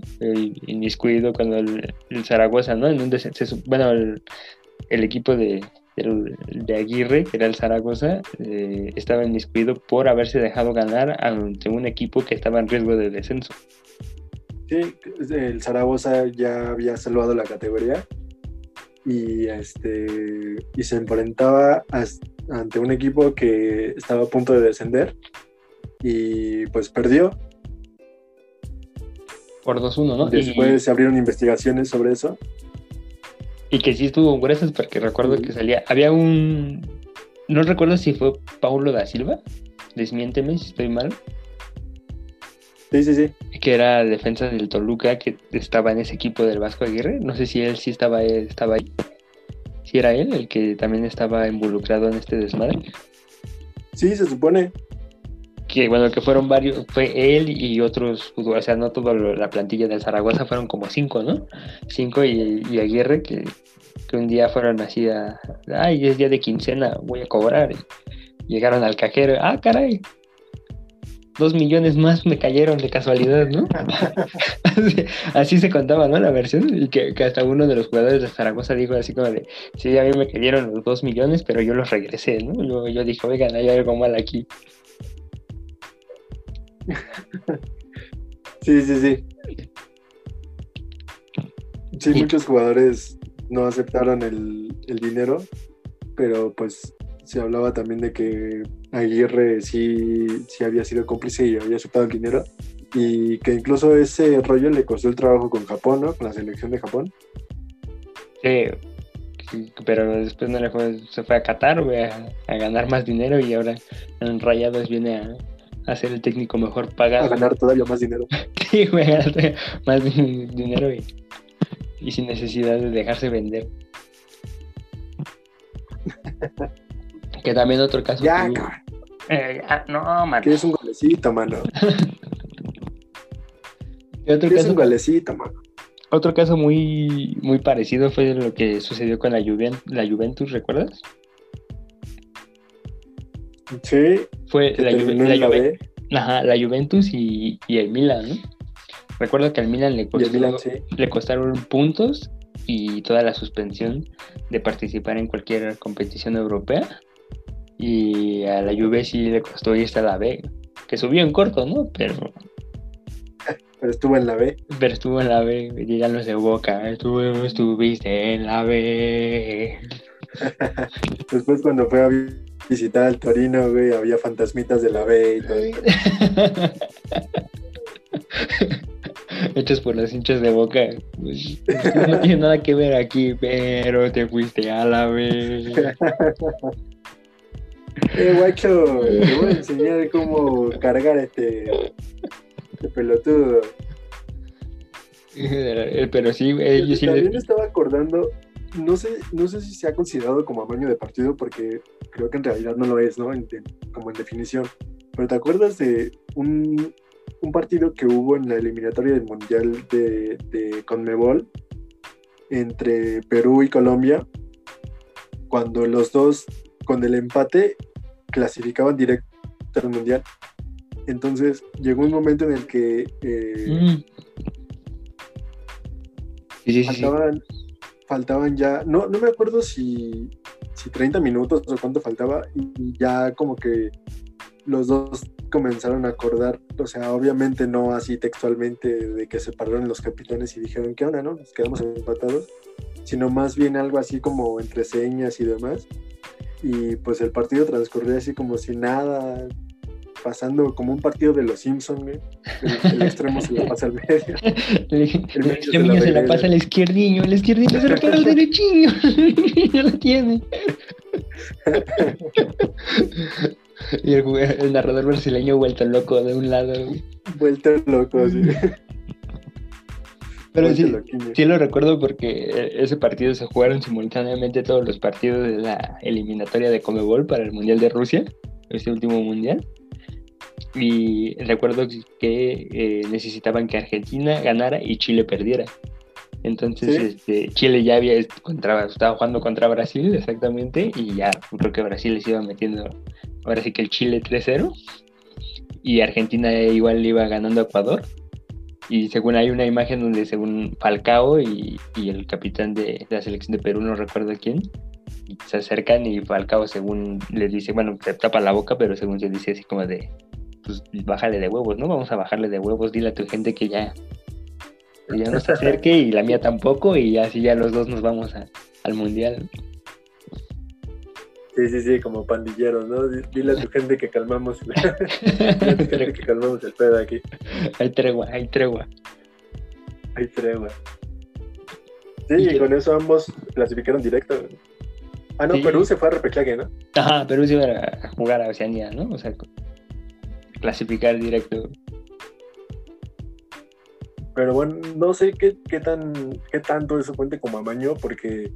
inmiscuido cuando el, el Zaragoza, ¿no? En desen- se sup- bueno, el, equipo de, de Aguirre, que era el Zaragoza, eh, estaba inmiscuido por haberse dejado ganar ante un equipo que estaba en riesgo de descenso. Sí, el Zaragoza ya había salvado la categoría y este y se enfrentaba as- ante un equipo que estaba a punto de descender y pues perdió. Por 2-1, ¿no? Y- Después se abrieron investigaciones sobre eso. Y que sí estuvo gruesas porque recuerdo que salía. Había un. No recuerdo si fue Paulo da Silva. Desmiénteme si estoy mal. Sí, sí, sí. Que era defensa del Toluca que estaba en ese equipo del Vasco Aguirre. No sé si él sí estaba, estaba ahí. Si era él el que también estaba involucrado en este desmadre. Sí, se supone. Que bueno, que fueron varios. Fue él y otros. O sea, no toda la plantilla del Zaragoza, fueron como cinco, ¿no? Cinco y, y Aguirre que, que un día fueron así a. Ay, es día de quincena, voy a cobrar. Y llegaron al cajero. Ah, caray. Dos millones más me cayeron de casualidad, ¿no? así, *laughs* así se contaba, ¿no? La versión. Y que, que hasta uno de los jugadores de Zaragoza dijo así como de, sí, a mí me cayeron los dos millones, pero yo los regresé, ¿no? Yo, yo dije, oigan, hay algo mal aquí. Sí, sí, sí. Sí, Y- muchos jugadores no aceptaron el, el dinero, pero pues se hablaba también de que Aguirre sí, sí había sido cómplice y había aceptado el dinero. Y que incluso ese rollo le costó el trabajo con Japón, ¿no? Con la selección de Japón. Sí, pero después no le fue, se fue a Qatar, güey, a, a ganar más dinero y ahora en Rayados viene a, a ser el técnico mejor A pagado. ganar todavía más dinero. *laughs* Sí, güey, *laughs* a ganar más din- dinero y, y sin necesidad de dejarse vender. *laughs* que también otro caso. Ya, cabrón. Eh, ah, no, man. Que es un golecito, mano. *laughs* Otro caso un golecito, mano. Otro caso muy, muy parecido fue lo que sucedió con la, Juven- la Juventus, ¿recuerdas? Sí, Fue la, Juve- la la ajá, la Juventus y, y el Milan, ¿no? Recuerdo que al Milan le, el Milan, sí. le costaron puntos y toda la suspensión de participar en cualquier competición europea. Y a la Juve sí le costó irse a la B, que subió en corto, ¿no? Pero, Pero estuvo en la B. pero estuvo en la B, digan los de Boca, estuviste en la B. *laughs* Después cuando fue a vi- visitar al Torino, güey, había fantasmitas de la B y todo. *laughs* Hechos por los hinchas de boca. Pues, no tiene nada que ver aquí, pero te fuiste a la vez. *laughs* Eh, guacho, te voy a enseñar cómo cargar este, este pelotudo. *laughs* Eh, Pero sí, güey, yo sí También le- estaba acordando no sé, no sé si se ha considerado como amaño de partido porque creo que en realidad no lo es, ¿no? como en definición. Pero ¿te acuerdas de un, partido que hubo en la eliminatoria del Mundial de, de Conmebol entre Perú y Colombia? Cuando los dos, con el empate, clasificaban directo al Mundial. Entonces llegó un momento en el que eh, mm. faltaban, faltaban ya, no, no me acuerdo si, si 30 minutos o cuánto faltaba, y ya como que los dos comenzaron a acordar, o sea, obviamente no así textualmente de que se pararon los capitanes y dijeron, ¿qué onda, no? Nos quedamos empatados, sino más bien algo así como entre señas y demás. Y pues el partido transcurrió así como si nada, pasando como un partido de los Simpsons, El, extremo se la pasa al medio. *laughs* El, extremo se, la pasa al izquierdiño, *laughs* el izquierdiño se la pasa al derechiño. ya lo tiene. *laughs* y el, narrador brasileño vuelto loco de un lado. Vuelto loco, sí. Pero sí, sí, lo recuerdo porque ese partido se jugaron simultáneamente todos los partidos de la eliminatoria de Comebol para el Mundial de Rusia, este último mundial. Y recuerdo que eh, necesitaban que Argentina ganara y Chile perdiera. Entonces, este, Chile ya había contra, estaba jugando contra Brasil exactamente y ya creo que Brasil les iba metiendo, ahora sí que el Chile 3-0 y Argentina igual iba ganando a Ecuador. Y según hay una imagen donde según Falcao y, el capitán de, la selección de Perú, no recuerdo quién, se acercan y Falcao según les dice, bueno, te tapa la boca, pero según se dice así como de, pues bájale de huevos, ¿no? Vamos a bajarle de huevos, dile a tu gente que ya, ya no se acerque y la mía tampoco y así ya los dos nos vamos al mundial. Sí, sí, sí, como pandilleros, ¿no? Dile a tu gente que calmamos, *laughs* que calmamos el pedo aquí. Hay tregua, hay tregua. Hay tregua. Sí, y, con eso ambos clasificaron directo. Ah, no, Perú se fue a repechaje, ¿no? Ajá, Perú se iba a jugar a Oceanía, ¿no? O sea, clasificar directo. Pero bueno, no sé qué, qué, tan, qué tanto eso cuente como amaño, porque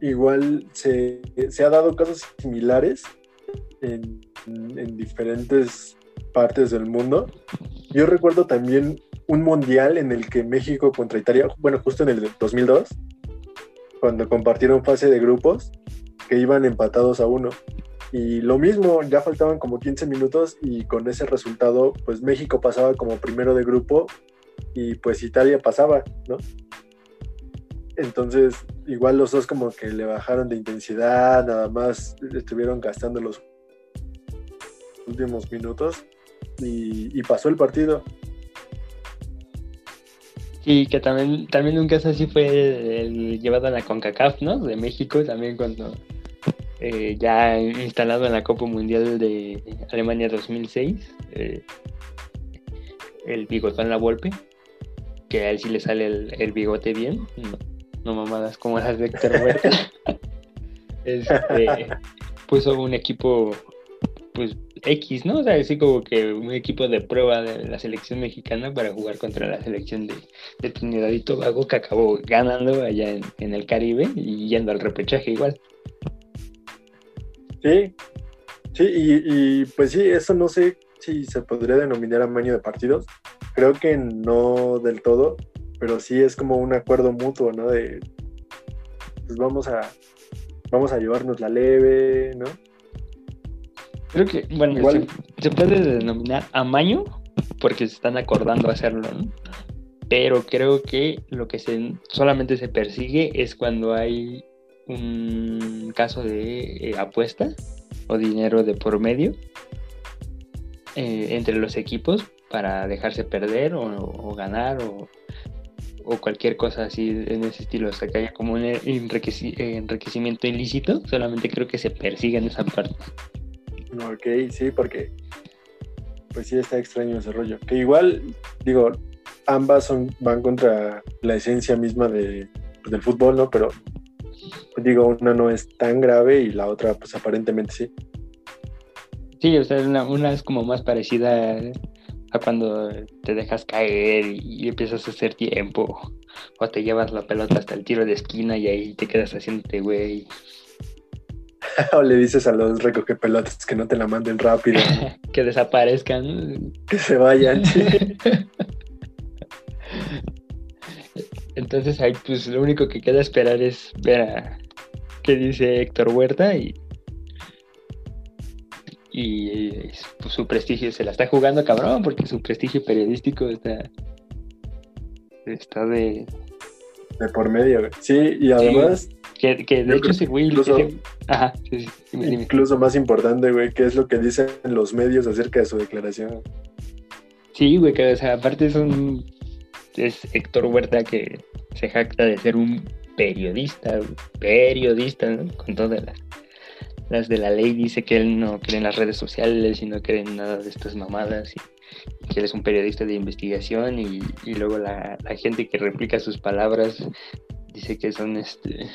igual se, ha dado casos similares en, en, diferentes partes del mundo. Yo recuerdo también un mundial en el que México contra Italia, bueno, justo en el 2002, cuando compartieron fase de grupos, que iban empatados a uno. Y lo mismo, ya faltaban como 15 minutos y con ese resultado, pues México pasaba como primero de grupo y pues Italia pasaba, ¿no? Entonces, igual los dos como que le bajaron de intensidad, nada más estuvieron gastando los últimos minutos y, pasó el partido. Sí, que también, también un caso así fue el, llevado a la CONCACAF, ¿no? De México, también cuando eh, ya instalado en la Copa Mundial de Alemania 2006, eh, el bigotón La Volpe, que a él sí le sale el, bigote bien, no, mamadas como las de *laughs* Héctor este, puso un equipo, pues X, ¿no? O sea, así como que un equipo de prueba de la selección mexicana para jugar contra la selección de, de Trinidad y Tobago, que acabó ganando allá en, en el Caribe y yendo al repechaje igual. Sí, sí, y, pues sí, eso no sé si se podría denominar amaño de partidos. Creo que no del todo, pero sí es como un acuerdo mutuo, ¿no? De, pues vamos a, vamos a llevarnos la leve, ¿no? Creo que, bueno, se, puede denominar amaño porque se están acordando hacerlo, ¿no? Pero creo que lo que se, solamente se persigue es cuando hay un caso de eh, apuesta o dinero de por medio eh, entre los equipos para dejarse perder o, ganar o, cualquier cosa así en ese estilo, o sea que haya como un enriquecimiento ilícito, solamente creo que se persigue en esa parte. Ok, sí, porque pues sí está extraño ese rollo. Que igual, digo, ambas son, van contra la esencia misma de, pues, del fútbol, ¿no? Pero digo, una no es tan grave y la otra, pues aparentemente sí. Sí, o sea, una, es como más parecida cuando te dejas caer y empiezas a hacer tiempo, o te llevas la pelota hasta el tiro de esquina y ahí te quedas haciéndote, güey. *laughs* o le dices a los recogepelotas que no te la manden rápido, *laughs* que desaparezcan. que se vayan. *laughs* Entonces ahí pues lo único que queda esperar es ver a qué dice Héctor Huerta y, y pues, su prestigio se la está jugando cabrón porque su prestigio periodístico está está de De por medio, güey. Sí, y además, que, que de hecho ese güey incluso- ese- ajá sí, sí, dime, dime. incluso más importante, güey, qué es lo que dicen los medios acerca de su declaración. Sí, güey, que o sea, aparte es un. Es Héctor Huerta que se jacta de ser un periodista, periodista, ¿no? Con todas las, las de la ley. Dice que él no cree en las redes sociales y no cree en nada de estas mamadas. Y, que él es un periodista de investigación. Y, luego la, la gente que replica sus palabras dice que son este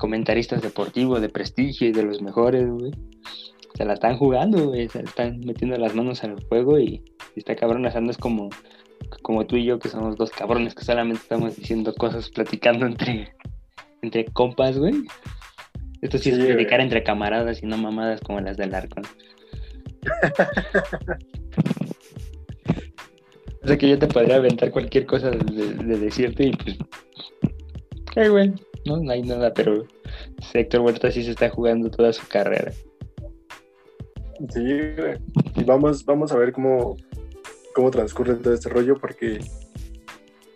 comentaristas deportivos de prestigio y de los mejores, güey. Se la están jugando, güey. Se le están metiendo las manos al juego y, está cabrón. O sea, es como, como tú y yo, que somos dos cabrones que solamente estamos diciendo cosas, platicando entre, entre compas, güey. Esto sí, Sí, es güey. predicar entre camaradas y no mamadas como las del arco. *laughs* o sea que yo te podría aventar cualquier cosa de, de decirte y pues. ¿Qué, güey? No, no hay nada, pero Héctor Huerta sí se está jugando toda su carrera. Sí, güey. Y vamos, vamos a ver cómo, cómo transcurre todo este rollo, porque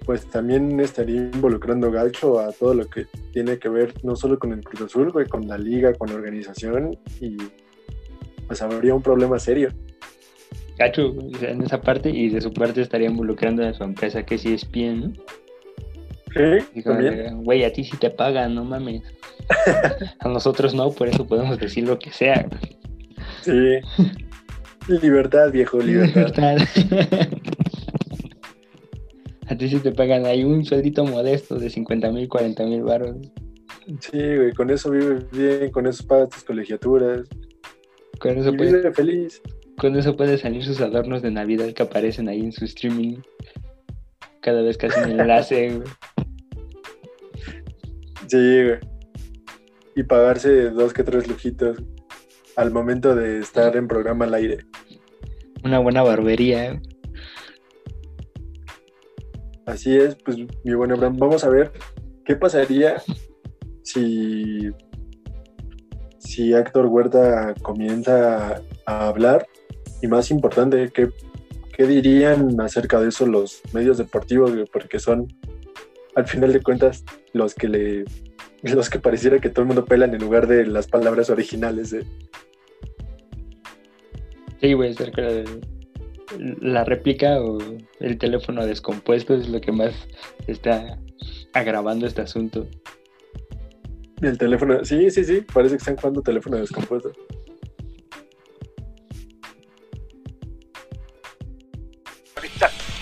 pues también estaría involucrando Gacho a todo lo que tiene que ver no solo con el Cruz Azul, güey, con la liga, con la organización, y pues habría un problema serio. Gacho, en esa parte, y de su parte estaría involucrando a su empresa que sí es bien, ¿no? Sí, Dijo, también. güey, a ti sí te pagan, no mames. *laughs* a nosotros no, por eso podemos decir lo que sea. Sí. Libertad, viejo, libertad. Libertad. A ti sí te pagan ahí un sueldito modesto de 50 mil, 40 mil baros. Sí, güey, con eso vives bien, con eso pagas tus colegiaturas, Con eso, y puede, vive feliz. con eso puede salir sus adornos de Navidad que aparecen ahí en su streaming. Cada vez que hacen enlace, *laughs* güey. Sí, güey. Y pagarse dos que tres lujitos al momento de estar en programa al aire. Una buena barbería. güey. Así es, pues mi buen Abraham, vamos a ver qué pasaría si, si Héctor Huerta comienza a hablar y más importante, qué, qué dirían acerca de eso los medios deportivos, porque son al final de cuentas los que le los que pareciera que todo el mundo pelan en lugar de las palabras originales. ¿eh? Sí, güey, cerca de la réplica o el teléfono descompuesto es lo que más está agravando este asunto. El teléfono, sí, sí, sí, parece que están jugando teléfono descompuesto.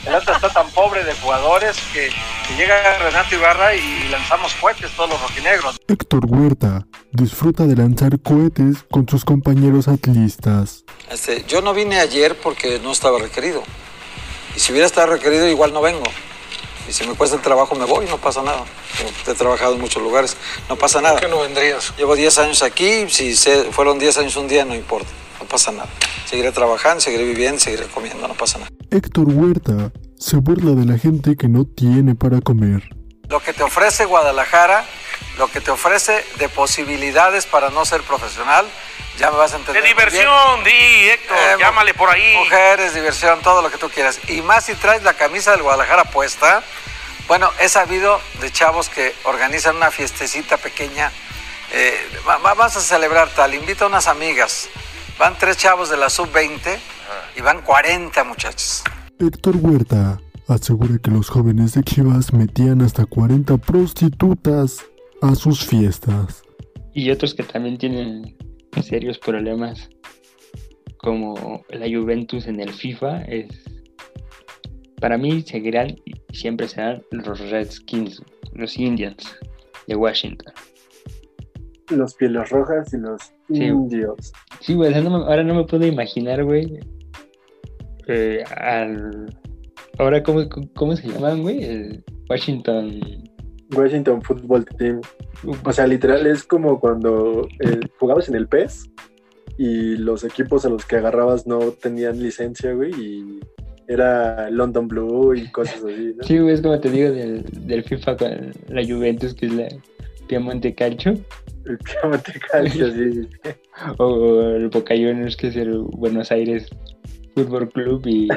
El Atlas está tan pobre de jugadores que, que llega Renato Ibarra y lanzamos cohetes todos los rojinegros. Héctor Huerta disfruta de lanzar cohetes con sus compañeros atlistas. Este, yo no vine ayer porque no estaba requerido. Y si hubiera estado requerido, igual no vengo. Y si me cuesta el trabajo, me voy, no pasa nada. He trabajado en muchos lugares, no pasa nada. ¿Por qué no vendrías? Llevo 10 años aquí, si se- fueron 10 años un día, no importa, no pasa nada. Seguiré trabajando, seguiré viviendo, seguiré comiendo, no pasa nada. Héctor Huerta se burla de la gente que no tiene para comer. Lo que te ofrece Guadalajara, lo que te ofrece de posibilidades para no ser profesional, ya me vas a entender. De diversión, di, Héctor, Eh, llámale por ahí. Mujeres, diversión, todo lo que tú quieras. Y más si traes la camisa del Guadalajara puesta. Bueno, he sabido de chavos que organizan una fiestecita pequeña. eh, va- va- vas a celebrar tal, invita a unas amigas. Van tres chavos de la sub-20 y van 40 muchachos. Héctor Huerta asegura que los jóvenes de Chivas metían hasta 40 prostitutas a sus fiestas. Y otros que también tienen serios problemas, como la Juventus en el FIFA, es para mí seguirán y siempre serán los Redskins, los Indians de Washington. Los pieles rojas y los Sí. indios. Sí, güey, no ahora no me puedo imaginar, güey, eh, al... Ahora, ¿cómo, ¿cómo se llaman, güey? El Washington... Washington Football Team. O sea, literal es como cuando eh, jugabas en el PES y los equipos a los que agarrabas no tenían licencia, güey, y era London Blue y cosas así, ¿no? Sí, güey, es como te digo del, del FIFA con la Juventus, que es la Piemonte Calcio, El Piemonte Calcio, sí, sí. o el Boca Juniors, que es el Buenos Aires Fútbol Club, y... *laughs*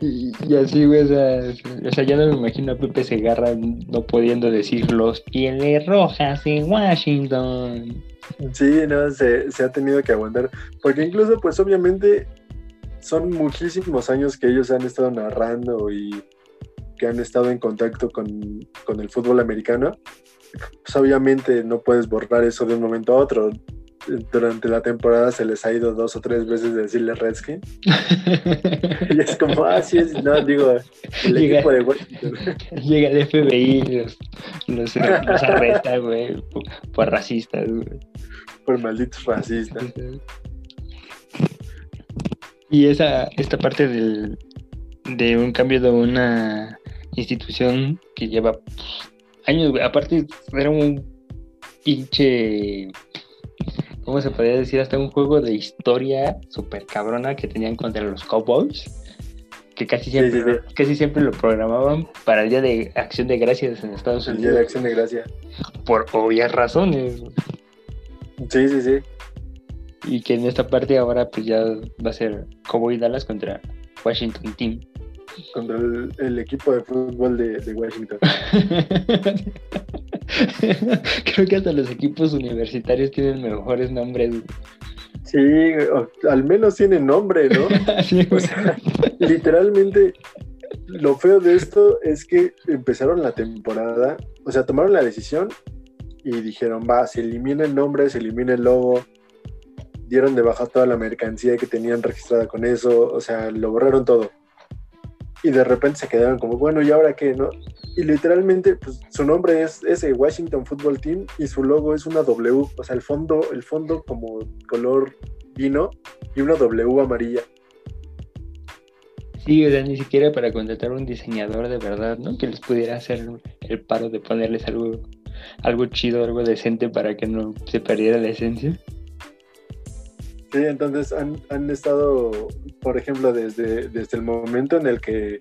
y, y así, güey, o sea, o sea, ya no me imagino a Pepe Segarra no pudiendo decir los pieles rojas en Washington. Sí, no, se, se ha tenido que aguantar. Porque incluso, pues obviamente, son muchísimos años que ellos han estado narrando y que han estado en contacto con, con el fútbol americano. Pues obviamente no puedes borrar eso de un momento a otro. Durante la temporada se les ha ido dos o tres veces decirle Redskin. *laughs* Y es como, ah, sí, es, no, digo, el Llega- equipo de Washington. Llega el FBI y los, los, los arresta, güey, por, por racistas, güey. por malditos racistas. Y esa, esta parte del, de un cambio de una institución que lleva pues, años, güey. Aparte, era un pinche. ¿Cómo se podría decir? Hasta un juego de historia súper cabrona que tenían contra los Cowboys. Que casi siempre, sí, sí. casi siempre lo programaban para el Día de Acción de Gracias en Estados El Día de Unidos. Acción de Gracia. Por obvias razones. Sí, sí, sí. Y que en esta parte ahora pues ya va a ser Cowboy Dallas contra Washington Team. Contra el, el equipo de fútbol de, de Washington. *laughs* Creo que hasta los equipos universitarios tienen mejores nombres. Sí, al menos tiene nombre, ¿no? *laughs* Sí, O sea, literalmente, lo feo de esto es que empezaron la temporada, o sea, tomaron la decisión y dijeron, va, se elimina el nombre, se elimina el logo, dieron de baja toda la mercancía que tenían registrada con eso, o sea, lo borraron todo. Y de repente se quedaron como, bueno, ¿y ahora qué, no? Y literalmente, pues su nombre es ese Washington Football Team y su logo es una W, o sea, el fondo, el fondo como color vino y una W amarilla. Sí, o sea, ni siquiera para contratar un diseñador de verdad, ¿no? Que les pudiera hacer el paro de ponerles algo, algo chido, algo decente para que no se perdiera la esencia. Sí, entonces han, han estado, por ejemplo, desde, desde el momento en el que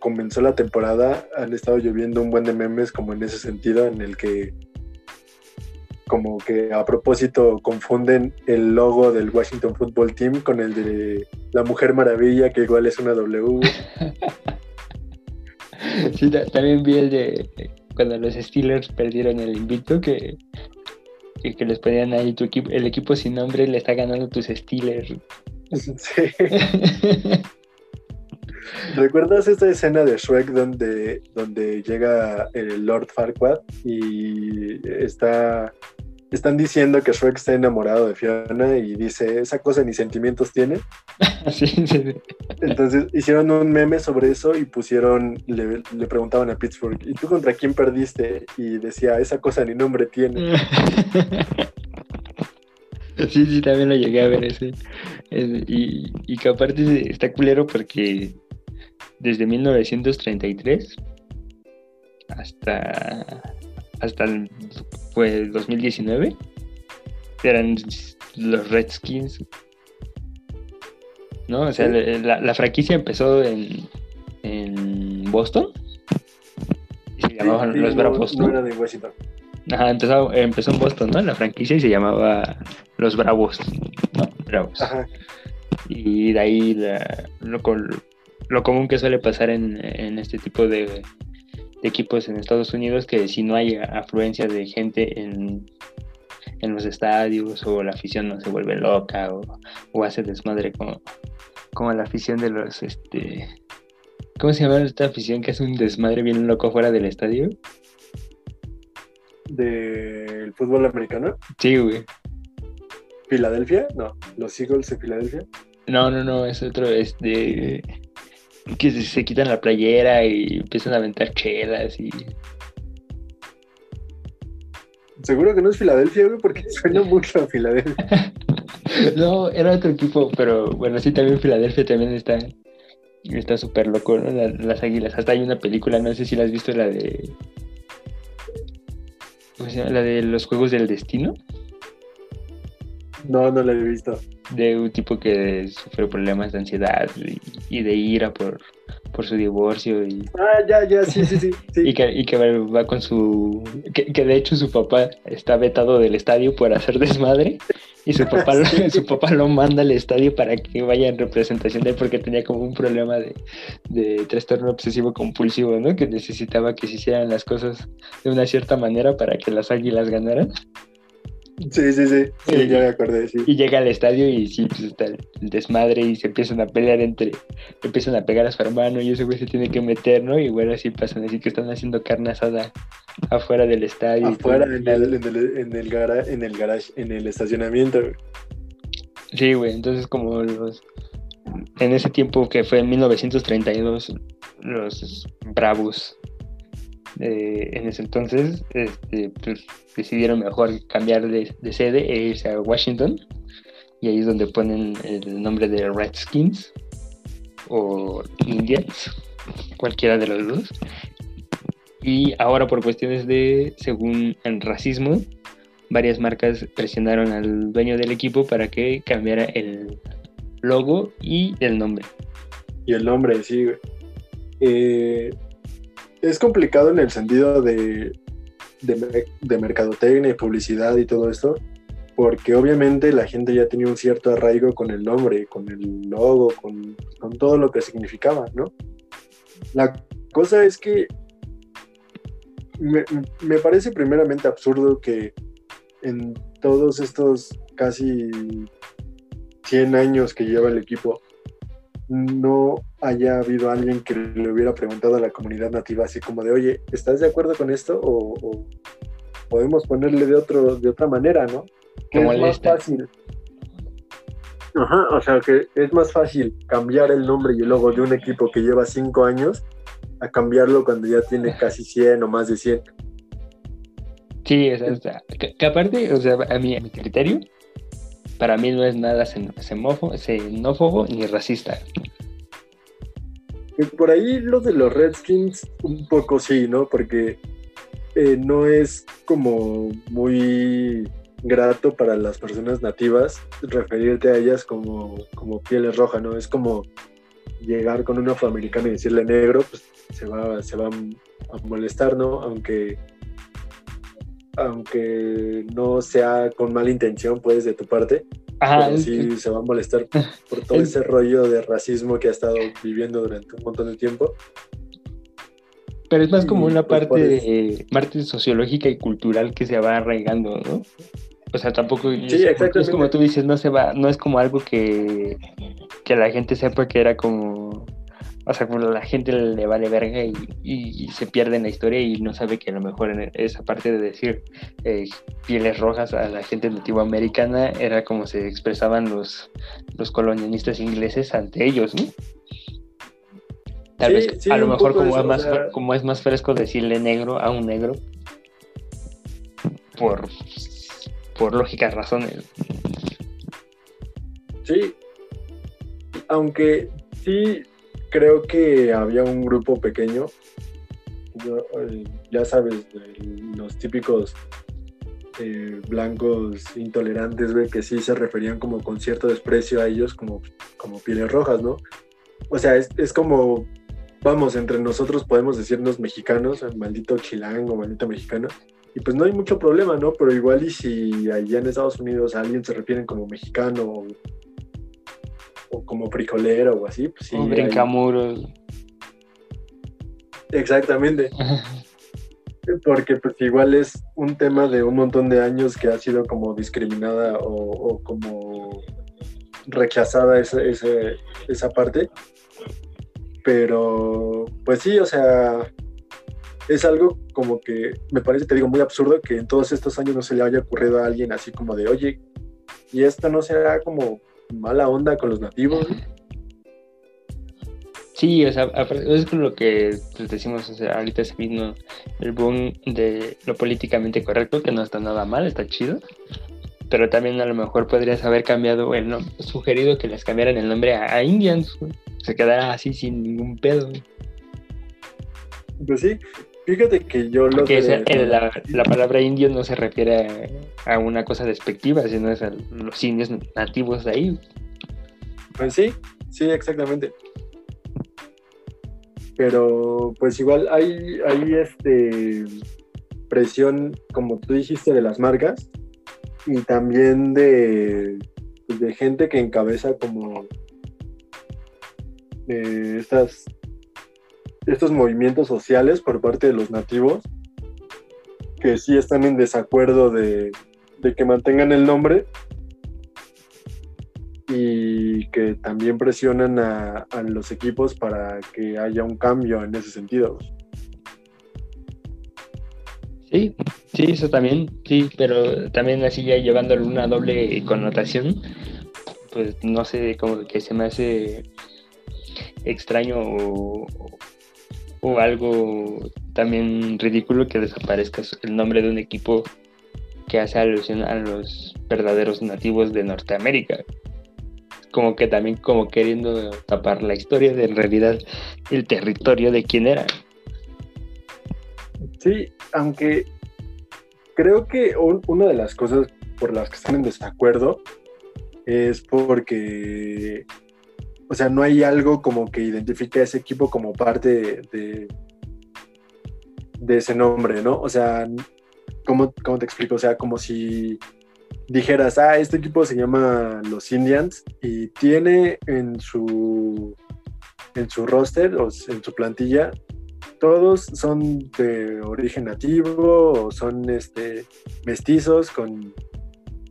comenzó la temporada, han estado lloviendo un buen de memes como en ese sentido, en el que como que a propósito confunden el logo del Washington Football Team con el de la Mujer Maravilla, que igual es una W. *laughs* Sí, ta- también vi el de cuando los Steelers perdieron el invicto que, que, que les ponían ahí tu equipo, el equipo sin nombre le está ganando tus Steelers. Sí. ¿Recuerdas esta escena de Shrek donde, donde llega el Lord Farquaad y está, están diciendo que Shrek está enamorado de Fiona y dice, esa cosa ni sentimientos tiene? *laughs* Sí, sí, sí. Entonces hicieron un meme sobre eso y pusieron, le, preguntaban a Pittsburgh, ¿y tú contra quién perdiste? Y decía, esa cosa ni nombre tiene. *laughs* Sí, sí, también lo llegué a ver ese. Es- Y, y que aparte está culero porque desde 1933 hasta, hasta el pues, 2019 eran los Redskins. ¿No? O sea, Sí. la, la franquicia empezó en, en Boston. Y se llamaban Sí, los no- Bravos, no ¿no? era de Washington. Ajá, empezó, empezó en Boston, ¿no? La franquicia y se llamaba Los Bravos. No, Bravos. Ajá. Y de ahí la- lo, lo común que suele pasar en, en este tipo de, de equipos en Estados Unidos, que si no hay afluencia de gente en, en los estadios o la afición no se vuelve loca o, o hace desmadre como, como la afición de los... este ¿Cómo se llama esta afición que hace un desmadre bien loco fuera del estadio? Del fútbol americano. Sí, güey. ¿Filadelfia? No, los Eagles de Filadelfia. No, no, no, es otro, es de que se, se quitan la playera y empiezan a aventar chelas y Seguro que no es Filadelfia, güey, porque *laughs* suena mucho a Filadelfia. *laughs* No, era otro equipo, pero bueno, sí, también Filadelfia también está está súper loco, ¿no? La- las águilas. Hasta hay una película, no sé si la has visto, la de... ¿Cómo se llama? La de los Juegos del Destino. No, no lo he visto. de un tipo que sufre problemas de ansiedad y, y de ira por, por su divorcio y, Ah, ya, ya, sí, sí, sí. *laughs* sí. y que, y que va, con su... Que, que de hecho su papá está vetado del estadio por hacer desmadre y su papá, lo, *laughs* su papá lo manda al estadio para que vaya en representación de él porque tenía como un problema de, de trastorno obsesivo compulsivo, ¿no? Que necesitaba que se hicieran las cosas de una cierta manera para que las águilas ganaran. Sí, sí, sí. Sí, ya me acordé, sí. Y llega al estadio y sí, pues está el desmadre y se empiezan a pelear entre, empiezan a pegar a su hermano y ese güey se tiene que meter, ¿no? Y bueno, así pasan, así que están haciendo carne asada afuera del estadio. Afuera, en el, en el, en el, gara- en el garage, en el estacionamiento. güey. Sí, güey, entonces como los... En ese tiempo que fue en 1932, los Bravos, eh, en ese entonces, este, pues, decidieron mejor cambiar de, de sede e irse a Washington. Y ahí es donde ponen el nombre de Redskins o Indians, cualquiera de los dos. Y ahora por cuestiones de, según el racismo, varias marcas presionaron al dueño del equipo para que cambiara el logo y el nombre. Y el nombre, sí. Eh, es complicado en el sentido de, de, de mercadotecnia y publicidad y todo esto, porque obviamente la gente ya tenía un cierto arraigo con el nombre, con el logo, con, con todo lo que significaba, ¿no? La cosa es que me, me parece primeramente absurdo que en todos estos casi 100 años que lleva el equipo, no haya habido alguien que le hubiera preguntado a la comunidad nativa así como de, oye, ¿estás de acuerdo con esto? O, o podemos ponerle de, otro, de otra manera, ¿no? Que es más molesta. fácil. Ajá, o sea que es más fácil cambiar el nombre y el logo de un equipo que lleva cinco años a cambiarlo cuando ya tiene casi 100 o más de 100. Sí, o sea, que, que aparte, o sea, a mi, a mi criterio, para mí no es nada xen- xenófobo, ni racista. Y Por ahí lo de los Redskins, un poco sí, ¿no? Porque eh, no es como muy grato para las personas nativas referirte a ellas como, como pieles rojas, ¿no? Es como llegar con un afroamericano y decirle negro, pues se va, se va a molestar, ¿no? Aunque, aunque no sea con mala intención, pues, de tu parte, Ajá, pero sí se va a molestar *laughs* por todo Es- ese rollo de racismo que ha estado viviendo durante un montón de tiempo. pero es más como y, una pues, parte, eh, parte sociológica y cultural que se va arraigando, ¿no? O sea, tampoco es, es como tú dices, no se va, no es como algo que, que la gente sepa que era como, o sea, como la gente le vale verga y, y- y se pierde en la historia y no sabe que a lo mejor en esa parte de decir eh, pieles rojas a la gente nativoamericana era como se expresaban los, los colonialistas ingleses ante ellos, ¿no? Tal Sí, vez sí, a lo mejor como, eso, es más, o sea- como es más fresco decirle negro a un negro por, por lógicas razones. Sí, aunque sí creo que había un grupo pequeño, eh, ya sabes, de los típicos eh, blancos intolerantes, güey, que sí se referían como con cierto desprecio a ellos como, como pieles rojas, ¿no? O sea, es, es como, vamos, entre nosotros podemos decirnos mexicanos, el maldito chilango, maldito mexicano, y pues no hay mucho problema, ¿no? Pero igual y si allá en Estados Unidos a alguien se refieren como mexicano o, o como frijolero o así, pues sí. o hay- brincamuros. Exactamente, *laughs* porque pues igual es un tema de un montón de años que ha sido como discriminada o, o como rechazada esa, ese- esa parte. Pero pues sí, o sea, es algo como que me parece, te digo, muy absurdo que en todos estos años no se le haya ocurrido a alguien así como de, oye, ¿y esto no será como mala onda con los nativos? Sí, o sea, es con lo que pues, decimos, o sea, ahorita se vino el boom de lo políticamente correcto, que no está nada mal, está chido. pero también a lo mejor podrías haber cambiado el nombre, sugerido que les cambiaran el nombre a, Indians, se quedara así sin ningún pedo. Pues sí, fíjate que yo lo que la, la, palabra indio no se refiere a, una cosa despectiva, sino es a los indios nativos de ahí. Pues sí, sí, exactamente. Pero pues igual hay, hay este presión, como tú dijiste, de las marcas y también de, de gente que encabeza como eh, estas, estos movimientos sociales por parte de los nativos que sí están en desacuerdo de, de que mantengan el nombre y que también presionan a, a, los equipos para que haya un cambio en ese sentido. Sí, sí, eso también, sí, pero también así ya llevándole una doble connotación, pues no sé, como que se me hace extraño o, algo también ridículo que desaparezca el nombre de un equipo que hace alusión a los verdaderos nativos de Norteamérica. Como que también como queriendo tapar la historia de en realidad el territorio de quién era. Sí, aunque creo que una de las cosas por las que están en desacuerdo es porque, o sea, no hay algo como que identifique a ese equipo como parte de, ese nombre, ¿no? O sea, ¿cómo, ¿cómo, te explico? O sea, como si dijeras, ah, este equipo se llama los Indians y tiene en su, en su roster o en su plantilla todos son de origen nativo o son este, mestizos con,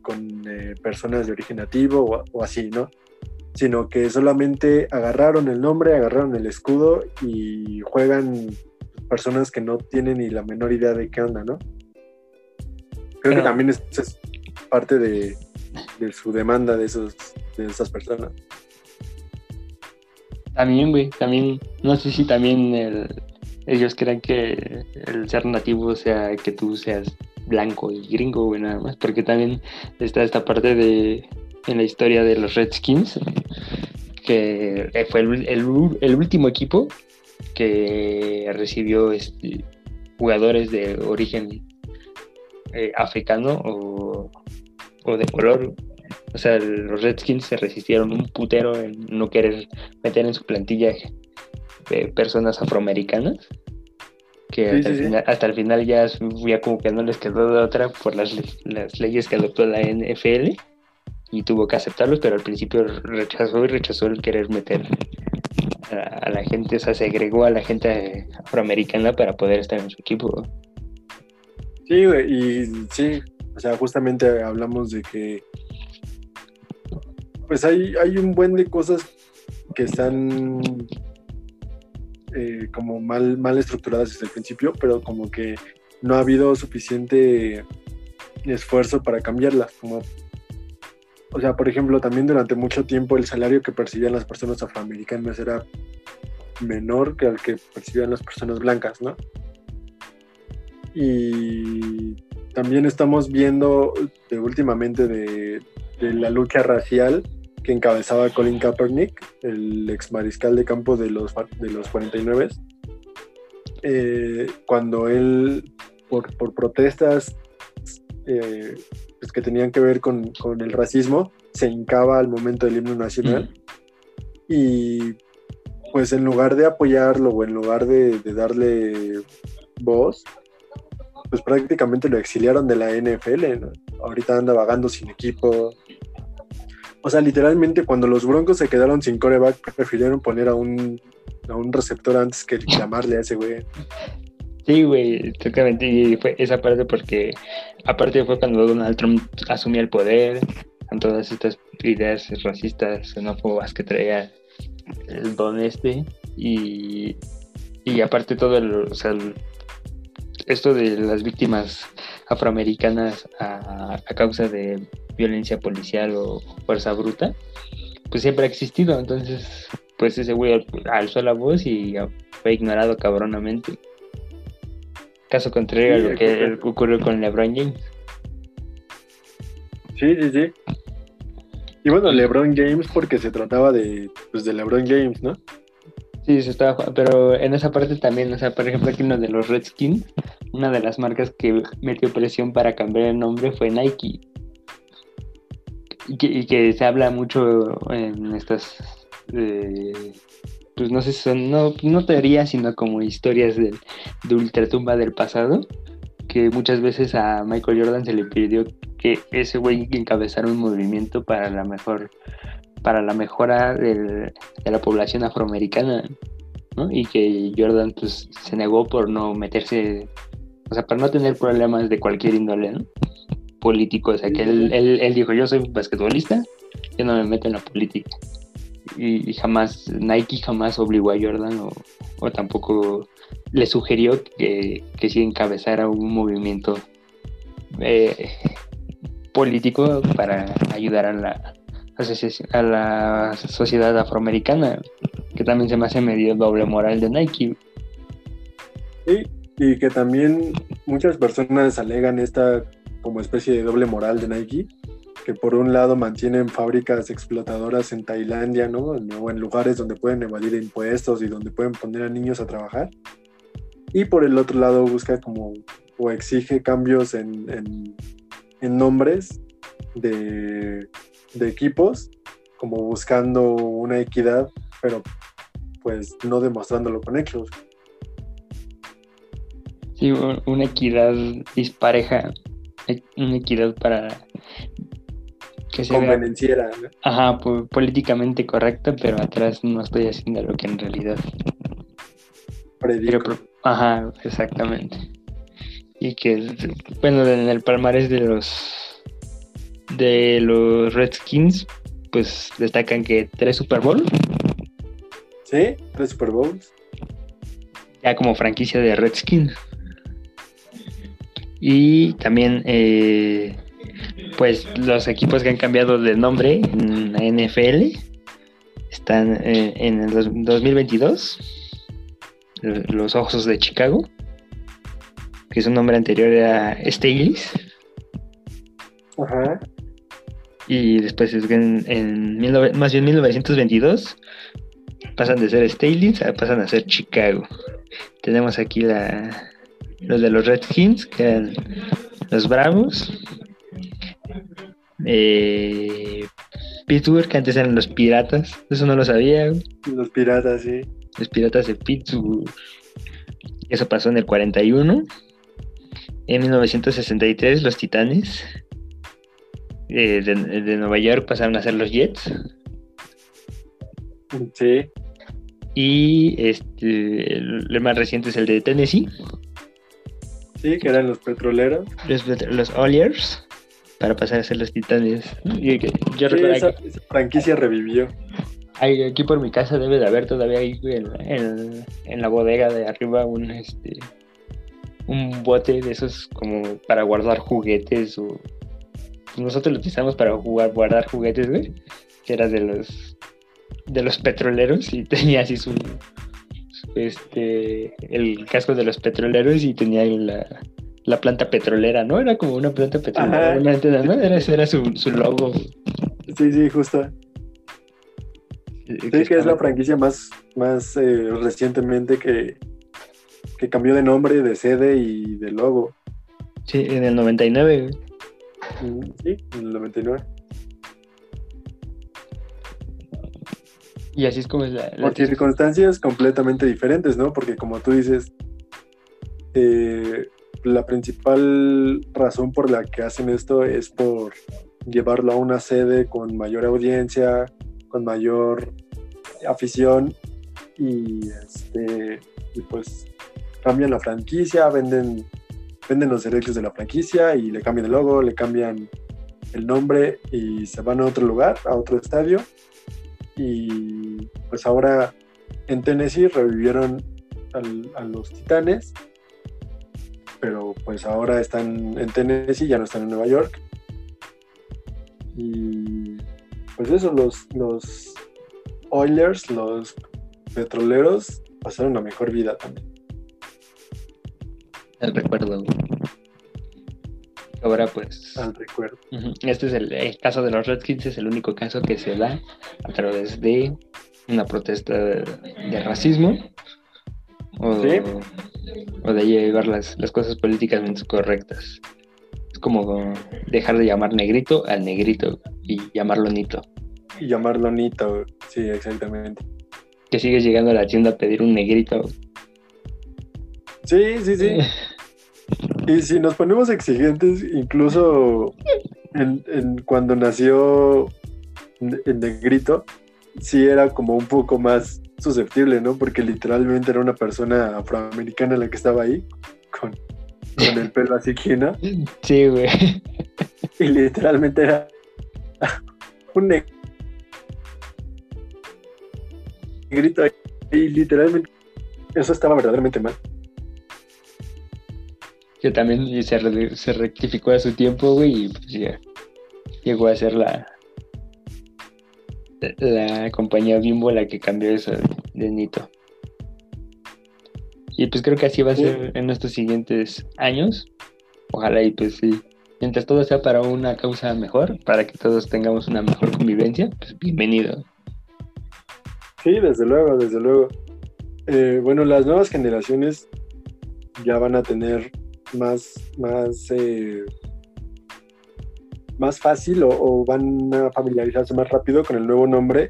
con eh, personas de origen nativo o, así, ¿no? Sino que solamente agarraron el nombre, agarraron el escudo y juegan personas que no tienen ni la menor idea de qué onda, ¿no? Creo que también es, es parte de, de, su demanda de, esos, de esas personas. También, güey, también, no sé si también el, ellos creen que el ser nativo sea que tú seas blanco y gringo, güey, nada más, porque también está esta parte de en la historia de los Redskins, que fue el, último equipo que recibió este, jugadores de origen eh, africano o, o, de color. O sea, los Redskins se resistieron un putero en no querer meter en su plantilla personas afroamericanas que hasta, El final, ya, ya, como que no les quedó de otra por las, las leyes que adoptó la NFL y tuvo que aceptarlos, pero al principio rechazó y rechazó el querer meter a, la gente, o sea, se agregó a la gente afroamericana para poder estar en su equipo. Sí, güey, y sí, o sea, justamente hablamos de que pues hay, hay un buen de cosas que están eh, como mal, mal estructuradas desde el principio, pero como que no ha habido suficiente esfuerzo para cambiarlas. Como, o sea, por ejemplo, también durante mucho tiempo el salario que percibían las personas afroamericanas era menor que el que percibían las personas blancas, ¿no? Y también estamos viendo últimamente de, la lucha racial que encabezaba Colin Kaepernick, el ex mariscal de campo de los, de los 49. Eh, cuando él, por, protestas eh, pues que tenían que ver con, el racismo, se hincaba al momento del himno nacional. Y pues en lugar de apoyarlo o en lugar de, de darle voz, pues prácticamente lo exiliaron de la NFL. Ahorita anda vagando sin equipo, o sea, literalmente cuando los Broncos se quedaron sin coreback, prefirieron poner a un, a un receptor antes que llamarle a ese güey. Sí, güey, exactamente. Y fue esa parte porque, aparte fue cuando Donald Trump asumía el poder, con todas estas ideas racistas, xenófobas que traía el don este. Y, y aparte todo el, o sea, esto de las víctimas afroamericanas a, a causa de violencia policial o fuerza bruta, pues siempre ha existido. Entonces, pues ese güey alzó la voz y fue ignorado cabronamente. Caso contrario a lo que ocurrió con LeBron James. Sí, sí, sí. Y bueno, LeBron James porque se trataba de, pues, de LeBron James, ¿no? Sí, se estaba, pero en esa parte también, o sea, por ejemplo, aquí uno de los Redskins, una de las marcas que metió presión para cambiar el nombre fue Nike. Y que, y que se habla mucho en estas, eh, pues no sé son, no, no teorías, sino como historias de, de ultratumba del pasado, que muchas veces a Michael Jordan se le pidió que ese güey encabezara un movimiento para la mejor para la mejora del- de la población afroamericana, ¿no? Y que Jordan pues se negó por no meterse, o sea, para no tener problemas de cualquier índole. Político, o sea, que él, él- él dijo, yo soy basquetbolista, yo no me meto en la política. Y, jamás, Nike jamás obligó a Jordan o, tampoco le sugirió que, que sí encabezara un movimiento eh, político para ayudar a la, a la sociedad afroamericana, que también se me hace medio doble moral de Nike. Sí, y que también muchas personas alegan esta como especie de doble moral de Nike, que por un lado mantienen fábricas explotadoras en Tailandia, ¿no? O en lugares donde pueden evadir impuestos y donde pueden poner a niños a trabajar. Y por el otro lado busca como o exige cambios en, en- nombres de, de equipos, como buscando una equidad, pero pues no demostrándolo con hechos. Sí, una equidad dispareja, e- una equidad para que se vea convenenciera. ¿no? ajá, po- políticamente correcta, pero atrás no estoy haciendo lo que en realidad Predico. Pero, ajá, exactamente. Y que, bueno, en el palmarés de los de los Redskins, pues destacan que tres Super Bowl, Sí, tres Super Bowls. ya como franquicia de Redskins. Y también, eh, pues los equipos que han cambiado de nombre en la NFL están eh, en el dos- 2022. eh, Los Ojos de Chicago, que su nombre anterior era Staleys. Ajá. Y después es que en, en 19 más bien 1922 pasan de ser Staleys a pasan a ser Chicago. Tenemos aquí la, los de los Redskins, que eran los Bravos. Eh, Pittsburgh, que antes eran los Piratas. Eso no lo sabía. güey. Los piratas, sí. Los Piratas de Pittsburgh. Eso pasó en el 41. En 1963 los Titanes eh, de, de Nueva York pasaron a ser los Jets. Sí. Y este, el, el más reciente es el de Tennessee, Sí, que eran los petroleros. los, los para pasar a ser los Titanes. Y que- yo Sí, recuerdo esa, que esa franquicia revivió. hay- aquí por mi casa debe de haber todavía ahí en, en- en la bodega de arriba un este un bote de esos como para guardar juguetes o pues nosotros lo utilizamos para jugar guardar juguetes güey que era de los de los petroleros y *laughs* tenía así su su, este el casco de los petroleros y tenía la, la planta petrolera no era como una planta petrolera Ajá. una antena, ¿no? era era su, su logo Sí, sí, justo. Sí, que es la franquicia más, más eh, recientemente que, que cambió de nombre, de sede y de logo. Sí, en el 99. güey. Mm, Sí, en el 99. Y así es como es la. la- Por circunstancias completamente diferentes, ¿no? Porque como tú dices, eh, la principal razón por la que hacen esto es por llevarlo a una sede con mayor audiencia, con mayor afición y este pues cambian la franquicia, venden venden los derechos de la franquicia y le cambian el logo, le cambian el nombre y se van a otro lugar, a otro estadio. Y pues ahora en Tennessee revivieron a los Titanes, pero pues ahora están en Tennessee, ya no están en Nueva York. Y pues eso, los, los Oilers, los petroleros, pasaron la mejor vida también. el recuerdo. Ahora pues, al recuerdo. este es el, el caso de los Redskins, es el único caso que se da a través de una protesta de, de racismo o, Sí. o de llevar las, las cosas políticamente correctas. Es como dejar de llamar negrito al negrito y llamarlo nito. Y llamarlo Nito, sí, exactamente. Que sigues llegando a la tienda a pedir un negrito. Sí, sí, sí. *laughs* Y si nos ponemos exigentes, incluso en, en cuando nació el negrito, sí era como un poco más susceptible, ¿no? Porque literalmente era una persona afroamericana la que estaba ahí, con, con el pelo así quina, Sí, güey. y literalmente era un ne- negrito ahí, y literalmente eso estaba verdaderamente mal. Que también se, se rectificó a su tiempo, güey, y pues ya llegó a ser la, la compañía Bimbo la que cambió eso de Nito. Y pues creo que así va a ser en estos siguientes años. Ojalá y pues sí. Mientras todo sea para una causa mejor, para que todos tengamos una mejor convivencia, pues bienvenido. Sí, desde luego, desde luego. Eh, bueno, las nuevas generaciones ya van a tener más, más, eh, más fácil o, o van a familiarizarse más rápido con el nuevo nombre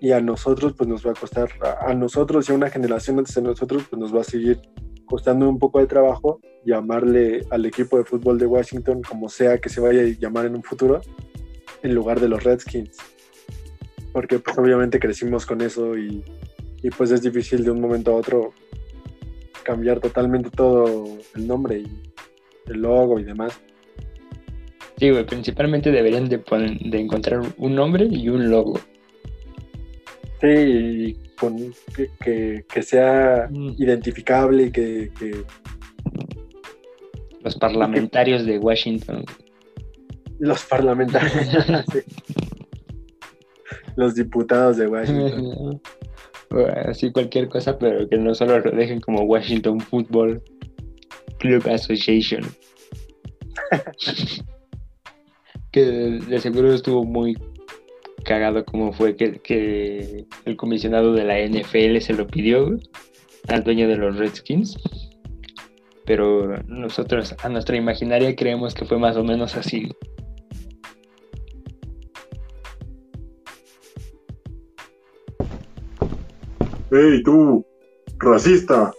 y a nosotros pues nos va a costar, a, a nosotros y a una generación antes de nosotros pues nos va a seguir costando un poco de trabajo llamarle al equipo de fútbol de Washington como sea que se vaya a llamar en un futuro en lugar de los Redskins porque pues obviamente crecimos con eso y, y, pues es difícil de un momento a otro cambiar totalmente todo el nombre y el logo y demás. Sí, güey, principalmente deberían de, poner- de encontrar un nombre y un logo. Sí, y con, que, que- que sea Mm. identificable y que, que Los parlamentarios de Washington. los parlamentarios, *laughs* sí. los diputados de Washington. *laughs* Así cualquier cosa, pero que no solo lo dejen como Washington Football Club Association. *laughs* que de seguro estuvo muy cagado como fue que, que el comisionado de la NFL se lo pidió al dueño de los Redskins. Pero nosotros, a nuestra imaginaria, creemos que fue más o menos así. ¡Ey, tú! ¡Racista!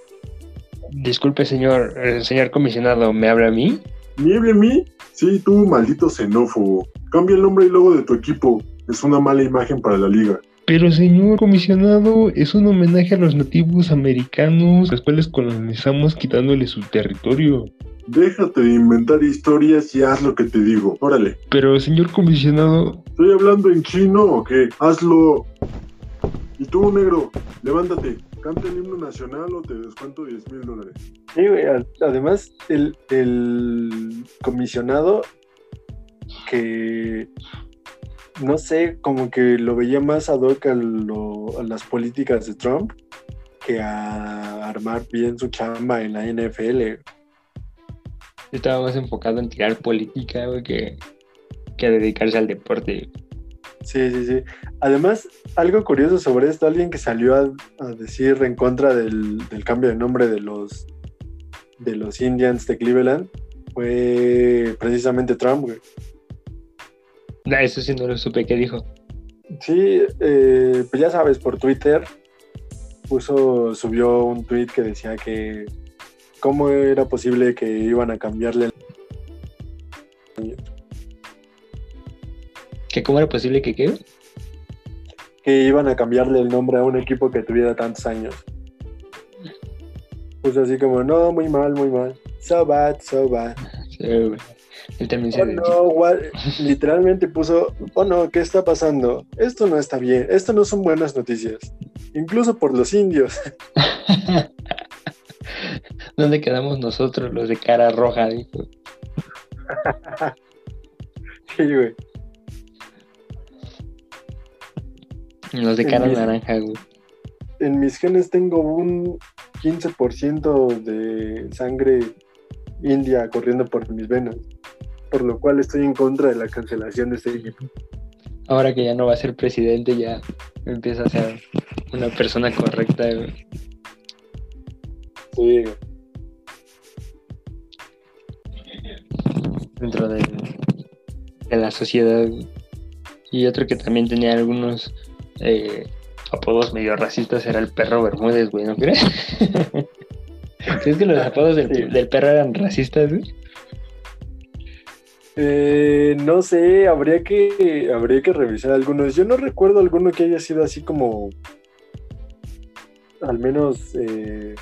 Disculpe, señor, eh, señor comisionado, ¿me habla a mí? ¿Nieve a mí? Sí, tú, maldito xenófobo. Cambia el nombre y logo de tu equipo. Es una mala imagen para la liga. Pero señor comisionado, es un homenaje a los nativos americanos, los cuales colonizamos quitándoles su territorio. Déjate de inventar historias y haz lo que te digo. Órale. Pero señor comisionado, ¿Estoy hablando en chino o qué? Hazlo. Y tú, negro, levántate. Canta el himno nacional o te descuento 10 mil dólares. Sí, güey, además el, el comisionado que no sé, como que lo veía más ad hoc a, lo- a las políticas de Trump que a armar bien su chamba en la NFL. Estaba más enfocado en tirar política, güey, que, que a dedicarse al deporte. Sí, sí, sí. Además, algo curioso sobre esto, alguien que salió a, a decir en contra del, del cambio de nombre de los de los Indians de Cleveland fue precisamente Trump, güey. Nah, eso sí no lo supe qué dijo. Sí, eh, pues ya sabes, por Twitter puso, subió un tweet que decía que cómo era posible que iban a cambiarle ¿Que cómo era posible que qué? que iban a cambiarle el nombre a un equipo que tuviera tantos años. Pues así como, no, muy mal, muy mal. So bad, so bad. Sí. Él también se Oh no, what? *laughs* literalmente puso, oh no, ¿qué está pasando? Esto no está bien, esto no son buenas noticias. Incluso por los indios. *laughs* ¿Dónde quedamos nosotros, los de cara roja? Dijo. Sí, güey. *laughs* Los de cara mismo. naranja, güey. En mis genes tengo un 15% de sangre india corriendo por mis venas. por lo cual estoy en contra de la cancelación de este equipo. Ahora que ya no va a ser presidente, ya empieza a ser una persona correcta. güey. Sí, dentro de, de la sociedad. Y otro que también tenía algunos eh, apodos medio racistas era el perro Bermúdez, güey, ¿no crees? *laughs* ¿Crees que los apodos del, Sí. del perro eran racistas, güey? Eh, no sé, habría que, habría que revisar algunos. Yo no recuerdo alguno que haya sido así como, al menos, eh,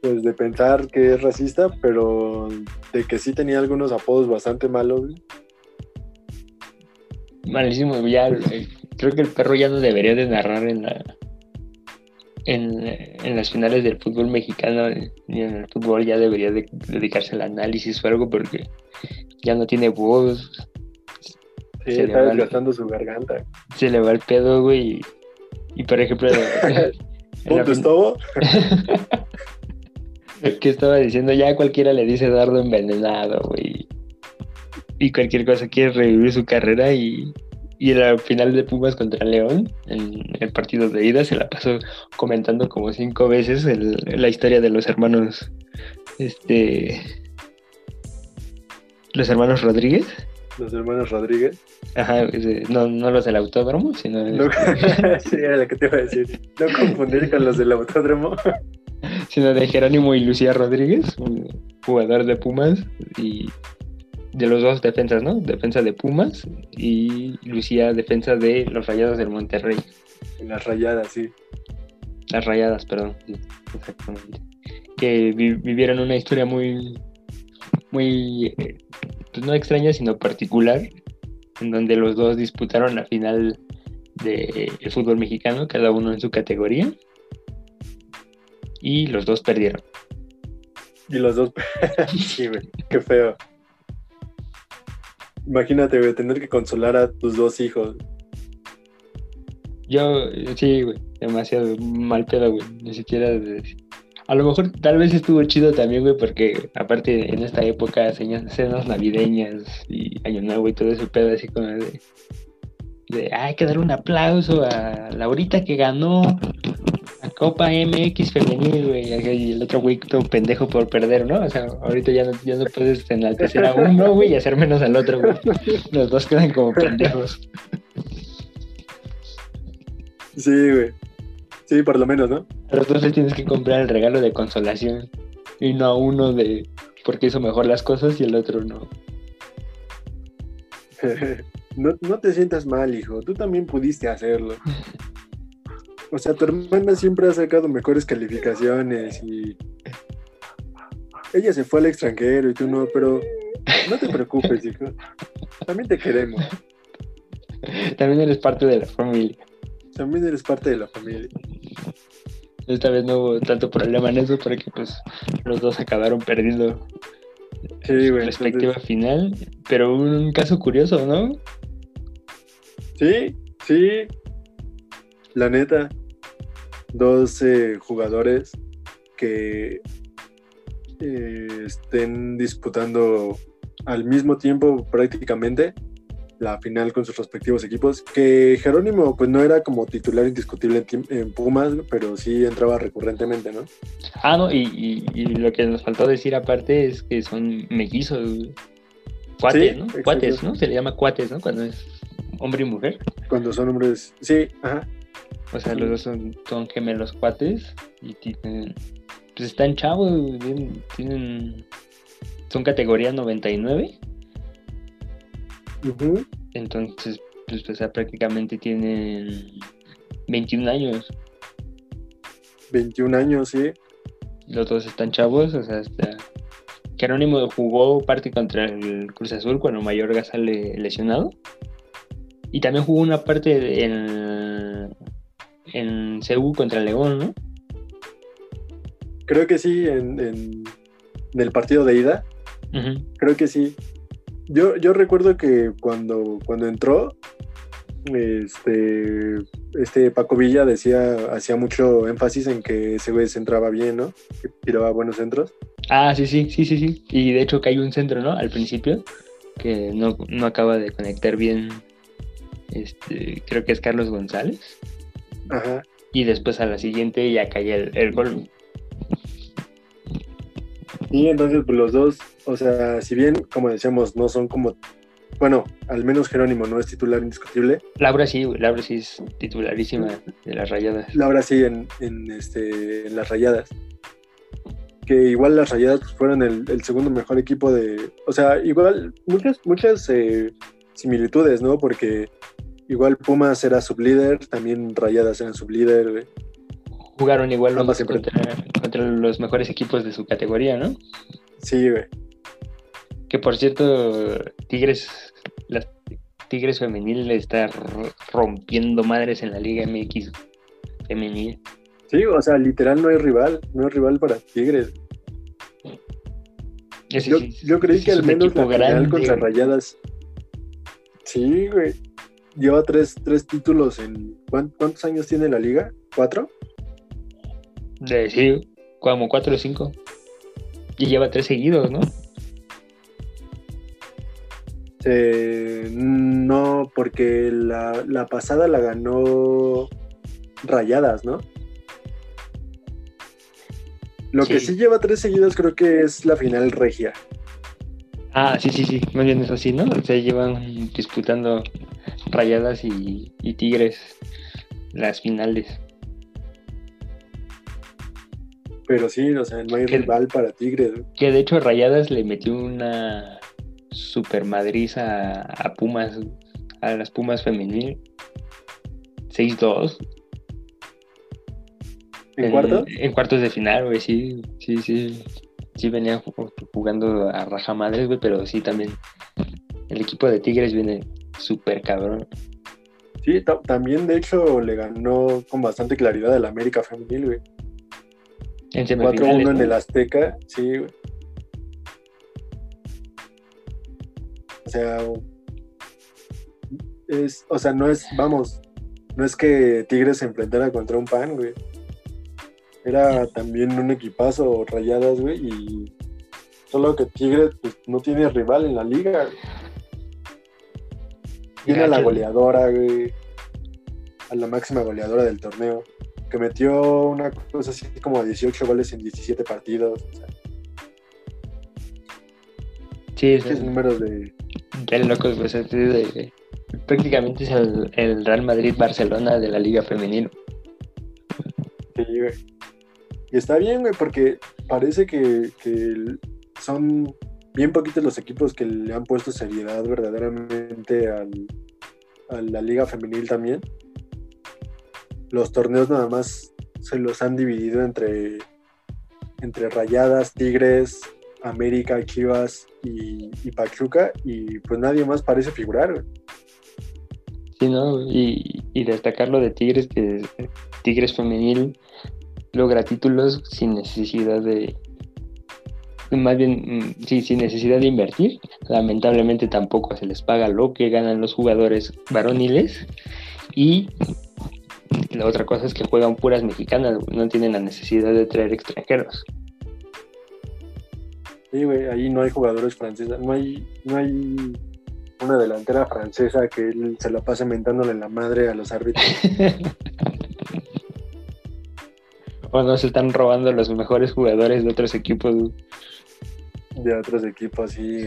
pues de pensar que es racista, pero de que sí tenía algunos apodos bastante malos. Malísimo, ya eh, creo que el perro ya no debería de narrar en la en, en las finales del fútbol mexicano eh, ni en el fútbol ya debería de dedicarse al análisis o algo porque ya no tiene voz, Sí, Se está el- desgastando su garganta. se le va el pedo, güey. Y, y, por ejemplo, Punto *laughs* fin- es todo. que estaba diciendo, ya cualquiera le dice dardo envenenado, güey. Y cualquier cosa quiere revivir su carrera y, y en la final de Pumas contra León, en el partido de ida, se la pasó comentando como cinco veces el- la historia de los hermanos, este, los hermanos Rodríguez. Los hermanos Rodríguez. Ajá, no, no los del autódromo, sino No, *laughs* sí, era lo que te iba a decir. No confundir con los del autódromo. *laughs* sino de Jerónimo y Lucía Rodríguez, un jugador de Pumas y de los dos defensas, ¿no? Defensa de Pumas y Lucía defensa de los Rayados del Monterrey. Las rayadas, sí. Las Rayadas, perdón. Sí, exactamente. Que vi- vivieron una historia muy, muy, eh, pues no extraña, sino particular, en donde los dos disputaron la final del fútbol mexicano, cada uno en su categoría, y los dos perdieron. Y los dos. *laughs* sí. Qué feo. Imagínate, güey, tener que consolar a tus dos hijos. Yo, sí, güey, demasiado mal pedo, güey. Ni siquiera. A lo mejor, tal vez estuvo chido también, güey, porque aparte en esta época, señas- cenas navideñas y Año Nuevo todo ese pedo, así como de. de "Ah, hay que dar un aplauso a Laurita que ganó Copa MX Femenil, güey. Y el otro güey todo pendejo por perder, ¿no? O sea, ahorita ya no, ya no puedes enaltecer a uno, güey, y hacer menos al otro, güey. Los dos quedan como pendejos. Sí, güey. Sí, por lo menos, ¿no? Dos les tienes que comprar el regalo de consolación y no a uno de porque hizo mejor las cosas y el otro no. *laughs* no, no te sientas mal, hijo. Tú también pudiste hacerlo. *laughs* O sea, tu hermana siempre ha sacado mejores calificaciones y. Ella se fue al extranjero y tú no, pero no te preocupes, hijo. También te queremos. También eres parte de la familia. También eres parte de la familia. Esta vez no hubo tanto problema en eso porque pues los dos acabaron perdiendo Sí, su güey. respectiva entonces- final. Pero un caso curioso, ¿no? Sí, sí. La neta, dos eh, jugadores que eh, estén disputando al mismo tiempo prácticamente la final con sus respectivos equipos. Que Jerónimo, pues no era como titular indiscutible en, Pumas, pero sí entraba recurrentemente, ¿no? Ah, no, y, y- y lo que nos faltó decir aparte es que son mellizos. Cuates, Sí, ¿no? Cuates, ¿no? Se le llama cuates, ¿no? Cuando es hombre y mujer. Cuando son hombres. Sí, ajá. O sea, los dos son, son gemelos cuates y tienen, pues están chavos, tienen, tienen- son categoría 99, Ujú. entonces, pues, o sea, prácticamente tienen 21 años. 21 años, sí. Los dos están chavos, o sea, está... Jerónimo jugó parte contra el Cruz Azul cuando Mayorga sale lesionado. Y también jugó una parte en, en CU contra León, ¿no? Creo que sí, en, en- en el partido de ida. Creo que sí. Yo, yo recuerdo que cuando, cuando entró, este, este Paco Villa decía, hacía mucho énfasis en que ese güey se entraba bien, ¿no? Que tiraba buenos centros. Ah, sí, sí, sí, sí, sí. Y de hecho que hay un centro, ¿no? Al principio, que no, no acaba de conectar bien. Este, creo que es Carlos González. Ajá. Y después a la siguiente ya cae el, el gol. Y entonces pues, los dos, o sea, si bien, como decíamos, no son como, bueno, al menos Jerónimo no es titular indiscutible, Laura sí, Laura sí es titularísima de las rayadas. Laura sí en, en, este, en las rayadas. Que igual las rayadas pues, fueron el, el segundo mejor equipo de. O sea, igual muchas, muchas eh, similitudes, ¿no? Porque igual Pumas era sublíder, también rayadas eran sublíder. güey. Jugaron igual los dos contra, contra los mejores equipos de su categoría, ¿no? Sí, güey. Que por cierto, Tigres, las Tigres femenil le está rompiendo madres en la Liga MX femenil. Sí, o sea, literal no hay rival, no hay rival para Tigres. Ese Yo, yo creí que al menos la final contra güey. Rayadas. Sí, güey. Lleva tres, tres títulos en. ¿cuán- ¿Cuántos años tiene la liga? ¿Cuatro? De, sí, como 4 o 5. Y lleva tres seguidos, ¿no? Eh, no, porque la, la pasada la ganó Rayadas, ¿no? Lo que Sí. sí lleva tres seguidos creo que es la final regia. Ah, sí, sí, sí, más bien es así, ¿no? O sea, llevan disputando Rayadas y, y Tigres las finales. Pero sí, o sea, no hay ¿Qué? rival para Tigres. Que de hecho Rayadas le metió una super madriza a, a Pumas, a las Pumas femenil. 6-2. ¿En cuarto? En cuartos de final, güey, sí, sí, sí. Sí venía ju- jugando a raja madres, güey, pero sí también. El equipo de Tigres viene súper cabrón. Sí, ta- también de hecho le ganó con bastante claridad al América Femenil, güey. En 4-1 semifinales. en el Azteca, sí, güey. O sea, es, o sea, no es, vamos, no es que Tigres se enfrentara contra un pan, güey. Era también un equipazo rayadas, güey, y solo que Tigres pues, no tiene rival en la liga. güey. Tiene a la goleadora, güey, a la máxima goleadora del torneo, que metió una cosa así como 18 goles en 17 partidos. O sea, Sí, es, pinches números de. Ya locos, pues es de- prácticamente es el, el Real Madrid-Barcelona de la Liga Femenil. Sí, güey. Y está bien, güey, porque parece que, que el- son bien poquitos los equipos que le han puesto seriedad verdaderamente al, a la liga femenil también. Los torneos nada más se los han dividido entre, entre Rayadas, Tigres, América, Chivas y, y Pachuca y pues nadie más parece figurar. Sí, ¿no? Y, y destacar lo de Tigres, que Tigres Femenil logra títulos sin necesidad de. Más bien, mm, sí, sin necesidad de invertir. Lamentablemente tampoco se les paga lo que ganan los jugadores varoniles. Y la otra cosa es que juegan puras mexicanas, no tienen la necesidad de traer extranjeros. Sí, güey, ahí no hay jugadores franceses, no hay, no hay una delantera francesa que él se la pase mentándole la madre a los árbitros. *laughs* o no se están robando los mejores jugadores de otros equipos. De otros equipos, sí.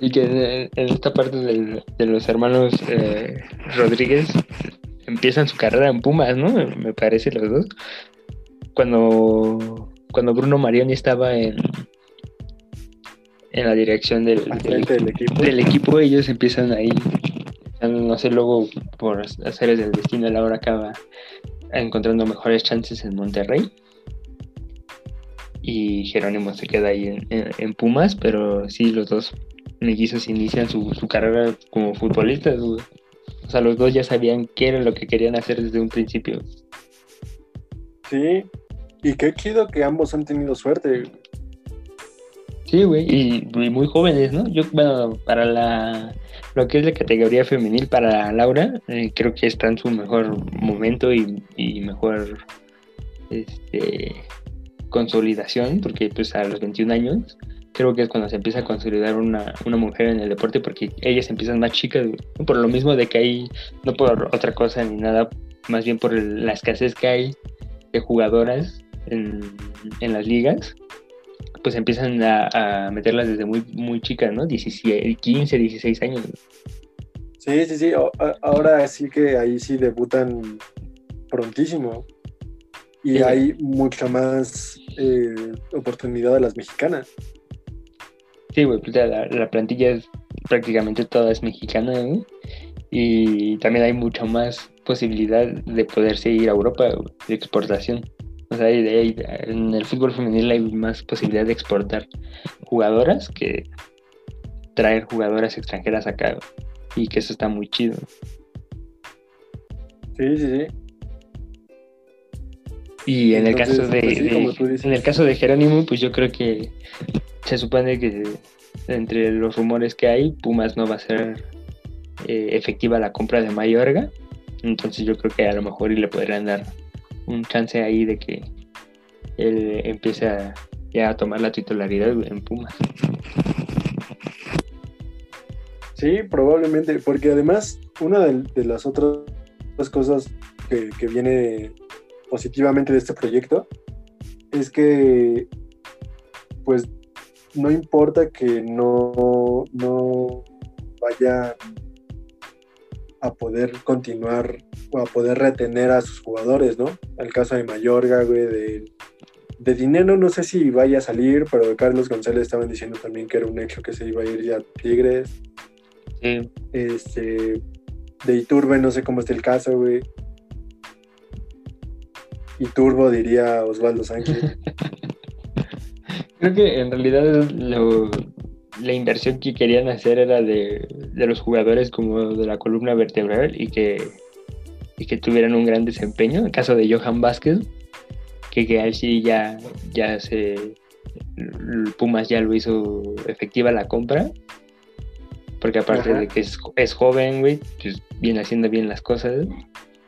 Y que en, en esta parte del- de los hermanos eh, Rodríguez empiezan su carrera en Pumas, ¿no? Me, parece los dos. Cuando, cuando Bruno Marioni estaba en, en la dirección del, equipo. del equipo, ellos empiezan ahí, no sé, luego por hacer del destino, Laura acaba encontrando mejores chances en Monterrey. Y Jerónimo se queda ahí en, en- en Pumas, pero sí, los dos mellizos inician su, su carrera como futbolistas. güey. O sea, los dos ya sabían qué era lo que querían hacer desde un principio. Sí. Y qué chido que ambos han tenido suerte. Sí, güey, y, y muy jóvenes, ¿no? Yo, bueno, para la lo que es la categoría femenil para Laura, eh, creo que está en su mejor momento y, y mejor este consolidación, porque pues a los 21 años creo que es cuando se empieza a consolidar una, una mujer en el deporte, porque ellas empiezan más chicas, por lo mismo de que hay, no por otra cosa ni nada, más bien por el- la escasez que hay de jugadoras en, en las ligas, pues empiezan a, meterlas desde muy, muy chicas, ¿no? 17, 15, 16 años. Sí, sí, sí. Ahora sí que ahí sí debutan prontísimo. Y Sí. hay mucha más eh, oportunidad a las mexicanas. Sí, güey, pues la, la plantilla es prácticamente toda es mexicana, güey. Y también hay mucho más posibilidad de poderse ir a Europa, de exportación. O sea, hay- hay- en el fútbol femenil hay más posibilidad de exportar jugadoras que traer jugadoras extranjeras acá. Y que eso está muy chido. Sí, sí, sí. Y en el caso de, pues sí, de- en el caso de Jerónimo, pues yo creo que se supone que entre los rumores que hay, Pumas no va a ser eh, efectiva la compra de Mayorga. Entonces yo creo que a lo mejor y le podrían dar un chance ahí de que él empiece a, ya a tomar la titularidad en Pumas. Sí, probablemente, porque además una de, de las otras cosas que, que viene positivamente de este proyecto es que pues no importa que no, no vaya a poder continuar o a poder retener a sus jugadores, ¿no? El caso de Mayorga, güey, de, de dinero no sé si vaya a salir, pero de Carlos González estaban diciendo también que era un hecho que se iba a ir ya a Tigres. Sí, Este, de Iturbe, no sé cómo está el caso, güey. Iturbo diría Osvaldo Sánchez. Creo que en realidad lo- la inversión que querían hacer era de, de los jugadores como de la columna vertebral y que, y que tuvieran un gran desempeño. El caso de Johan Vázquez, que, que él sí ya, ya se. Pumas ya lo hizo efectiva la compra. Porque aparte Ajá. de que es, es joven, güey, pues viene haciendo bien las cosas.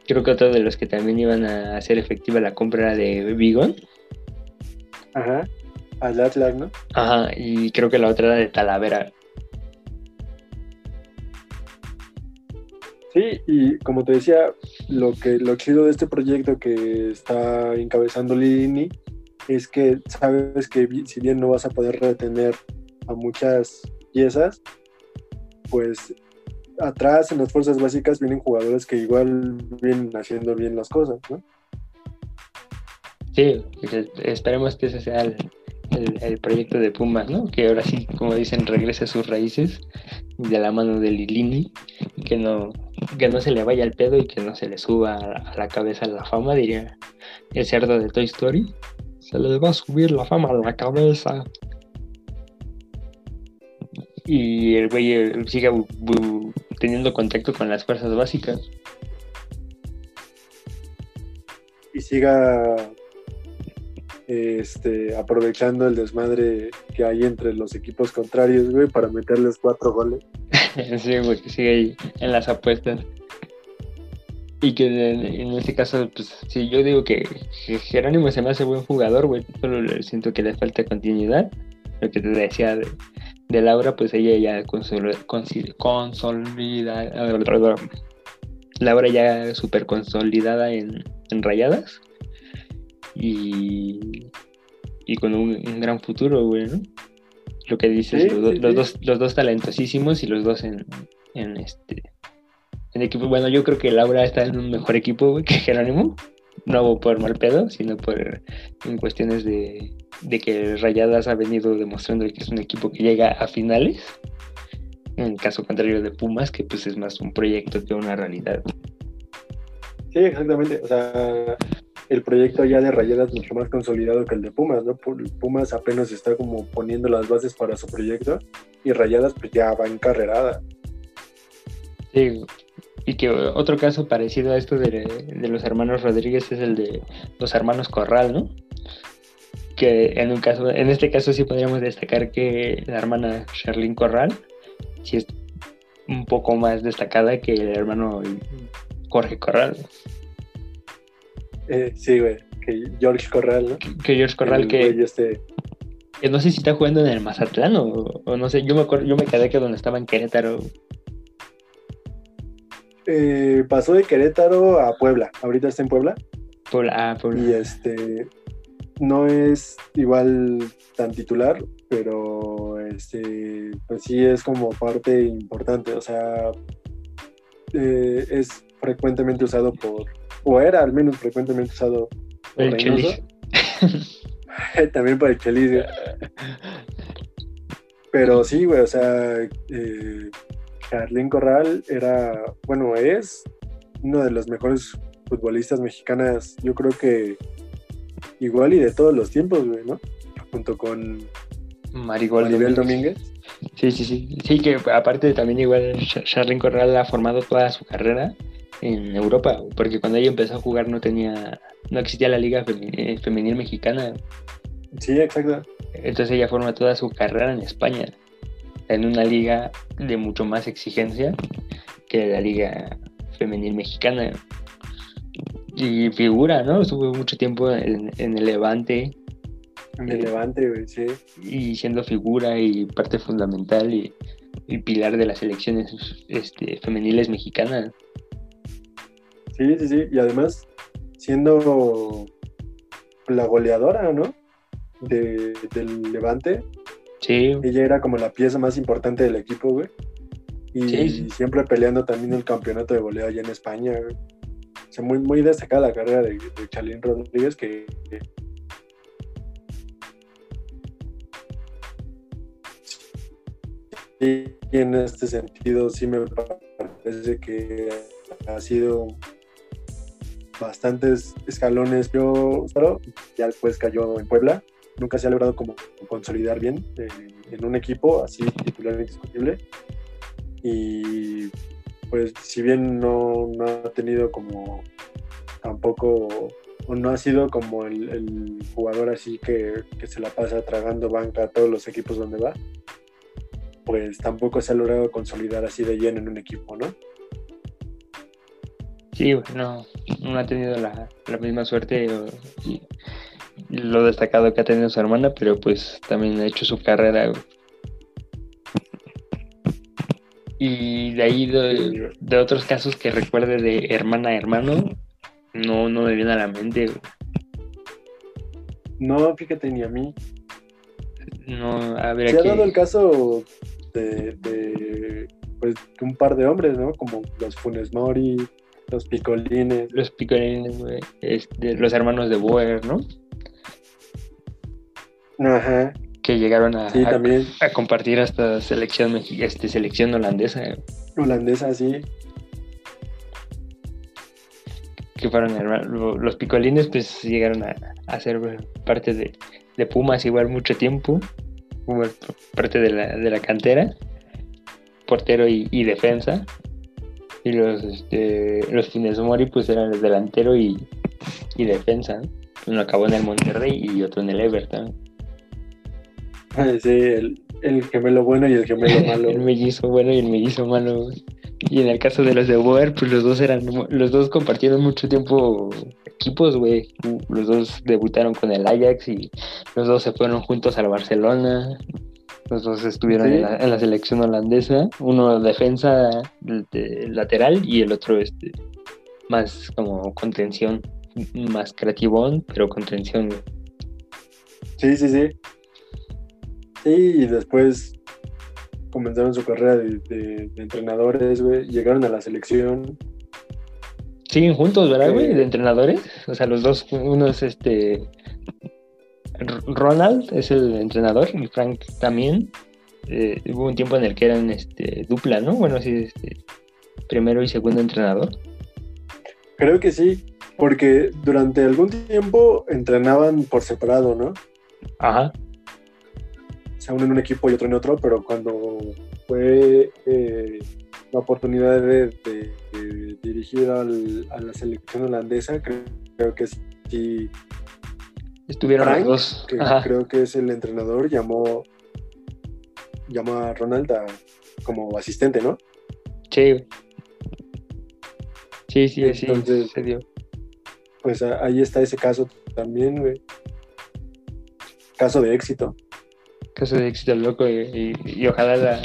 Creo que otro de los que también iban a hacer efectiva la compra era de Vigón. Ajá. Al Atlas, ¿no? Ajá, y creo que la otra era de Talavera. Sí, y como te decía, lo que lo chido de este proyecto que está encabezando Lini es que sabes que si bien no vas a poder retener a muchas piezas, pues atrás en las fuerzas básicas vienen jugadores que igual vienen haciendo bien las cosas, ¿no? Sí, pues, esperemos que ese sea el, proyecto de Pumas, ¿no? Que ahora sí, como dicen, regrese a sus raíces de la mano de Lilini, que no, que no se le vaya el pedo y que no se le suba a, la- cabeza la fama, diría el cerdo de Toy Story. Se le va a subir la fama a la cabeza. Y el güey eh, siga teniendo contacto con las fuerzas básicas. y siga este, aprovechando el desmadre que hay entre los equipos contrarios, güey, para meterles cuatro goles. *laughs* Sí, güey, que sigue ahí en las apuestas. Y que en, en este caso, pues sí, yo digo que, Jerónimo se me hace buen jugador, güey. Solo siento que le falta continuidad. Lo que te decía de, de Laura, pues ella ya consol, consi- consolida. Laura ya súper consolidada en, en rayadas. Y, y con un, un gran futuro, güey, ¿no? Lo que dices, Sí, los, sí, los sí. dos, los dos talentosísimos y los dos en, en este en equipo. Bueno, yo creo que Laura está en un mejor equipo güey, que Jerónimo. No por mal pedo, sino por en cuestiones de, de que Rayadas ha venido demostrando que es un equipo que llega a finales. En el caso contrario de Pumas, que pues es más un proyecto que una realidad. Sí, exactamente. O sea, el proyecto ya de Rayadas es mucho más consolidado que el de Pumas, ¿no? Pu- Pumas apenas está como poniendo las bases para su proyecto y Rayadas pues ya va encarrerada. Sí, y que otro caso parecido a esto de, de los hermanos Rodríguez es el de los hermanos Corral, ¿no? Que en un caso, en este caso sí podríamos destacar que la hermana Charlene Corral sí es un poco más destacada que el hermano Jorge Corral. Eh, sí, güey, que George Corral, ¿no? Que, que George Corral, El que, güey este- que no sé si está jugando en el Mazatlán o, o no sé. Yo me acuerdo, yo me quedé que donde estaba en Querétaro. Eh, pasó de Querétaro a Puebla. Ahorita está en Puebla. Por, ah, por- Y este no es igual tan titular, pero este pues sí es como parte importante. O sea, eh, es frecuentemente usado por, o era al menos frecuentemente usado por el Reynoso. *laughs* También por el Chelis. *laughs* Pero sí, güey, o sea, eh, Carlín Corral era, bueno, es uno de los mejores futbolistas mexicanas, yo creo que igual y de todos los tiempos, güey, ¿no? Junto con Maribel Domínguez. Domínguez. Sí, sí, sí. Sí, que aparte también igual Ch- Charlene Corral ha formado toda su carrera en Europa, porque cuando ella empezó a jugar no tenía, no existía la liga Femi- eh, femenil mexicana, Sí, exacto. entonces ella forma toda su carrera en España, en una liga de mucho más exigencia que la liga femenil mexicana. Y figura, ¿no? Estuvo mucho tiempo en, en el Levante En el Levante, güey, sí. y siendo figura y parte fundamental y, y pilar de las selecciones este, femeniles mexicanas. Sí, sí, sí. Y además, siendo la goleadora, ¿no? De, del Levante, Sí, ella era como la pieza más importante del equipo, güey. Y Sí, siempre peleando también el campeonato de goleo allá en España, güey. O sea, muy, muy destacada la carrera de, de Chalín Rodríguez, que, que- y en este sentido sí me parece que ha sido bastantes escalones. Yo, claro, ya después cayó en Puebla. Nunca se ha logrado como consolidar bien eh, en un equipo así titular indiscutible. Y pues si bien no, no ha tenido como tampoco o no ha sido como el, jugador así que, que se la pasa tragando banca a todos los equipos donde va, pues tampoco se ha logrado consolidar así de lleno en un equipo, ¿no? sí, no, no ha tenido la, la misma suerte lo destacado que ha tenido su hermana, pero pues también ha hecho su carrera. güey. Y de ahí, de, de otros casos que recuerde de hermana a hermano, no, no me viene a la mente. güey. No, fíjate ni a mí. No, a ver Se ha aquí. dado el caso de, de, pues, de un par de hombres, ¿no? Como los Funes Mori, los Picolines. Los picolines, güey, este, los hermanos de Boer, ¿no? Ajá, Que llegaron a, sí, a- también. a compartir hasta selección este, selección holandesa, Holandesa, sí. que fueron los picolines, pues llegaron a, a ser parte de, de Pumas igual mucho tiempo, parte de la, de la cantera, portero y, y defensa. Y los, este, los Funes Mori, pues eran el delantero y, y defensa. ¿no? Uno acabó en el Monterrey y otro en el Everton. *laughs* Sí, el, el gemelo bueno y el gemelo *laughs* malo. el mellizo bueno y el mellizo malo. güey. Y en el caso de los de Boer, pues los dos eran, los dos compartieron mucho tiempo equipos, güey. Los dos debutaron con el Ajax y los dos se fueron juntos al Barcelona. Los dos estuvieron Sí. en, la, en la selección holandesa. Uno defensa de- lateral y el otro este más como contención, más creativón, pero contención. Sí, sí, sí. Sí, y después comenzaron su carrera de, de- de entrenadores, güey. Llegaron a la selección. Siguen juntos, ¿verdad, güey? Eh. De entrenadores. O sea, los dos, uno es este. Ronald es el entrenador y Frank también. Eh, hubo un tiempo en el que eran este, dupla, ¿no? Bueno, sí, este, primero y segundo entrenador. Creo que sí, porque durante algún tiempo entrenaban por separado, ¿no? Ajá. Sea, uno en un equipo y otro en otro, pero cuando fue eh, la oportunidad de, de- de dirigir al- a la selección holandesa, creo, creo que sí, Estuvieron Frank, los dos. que creo que es el entrenador, llamó, llamó a Ronald a- como asistente, ¿no? Sí. Sí, sí, sí. Entonces- se dio. Pues ahí está ese caso también, güey. Caso de éxito. Caso de éxito loco y, y- y ojalá la-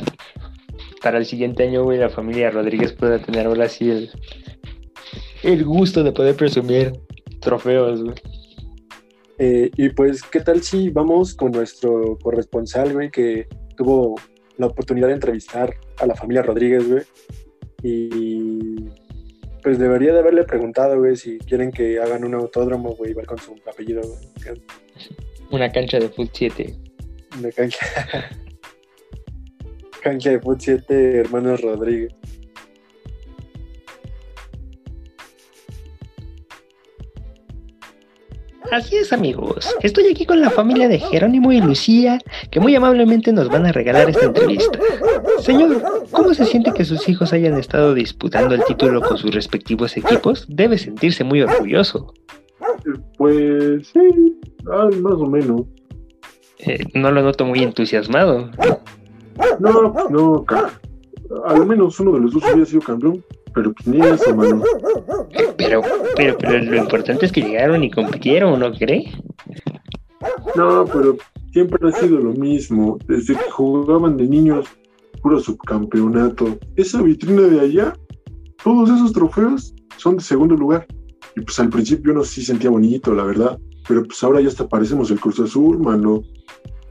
para el siguiente año, güey, la familia Rodríguez pueda tener ahora sí el, el gusto de poder presumir trofeos, güey. Eh, y pues, ¿qué tal si vamos con nuestro corresponsal, güey, que tuvo la oportunidad de entrevistar a la familia Rodríguez, güey? Y pues debería de haberle preguntado, güey, si quieren que hagan un autódromo, güey, igual con su apellido, güey. Una cancha de fut 7. Una cancha. *laughs* cancha de fut 7, hermanos Rodríguez. Así es, amigos. Estoy aquí con la familia de Jerónimo y Lucía, que muy amablemente nos van a regalar esta entrevista. Señor, ¿cómo se siente que sus hijos hayan estado disputando el título con sus respectivos equipos? Debe sentirse muy orgulloso. Pues sí, más o menos. Eh, no lo noto muy entusiasmado. No, no, al menos uno de los dos había sido campeón, pero pues ni eso, mano. Pero, pero, pero lo importante es que llegaron y compitieron, ¿no cree? No, pero siempre ha sido lo mismo. Desde que jugaban de niños, puro subcampeonato. Esa vitrina de allá, todos esos trofeos son de segundo lugar. Y pues al principio uno sí sentía bonito, la verdad. Pero pues ahora ya hasta parecemos el Cruz Azul, mano.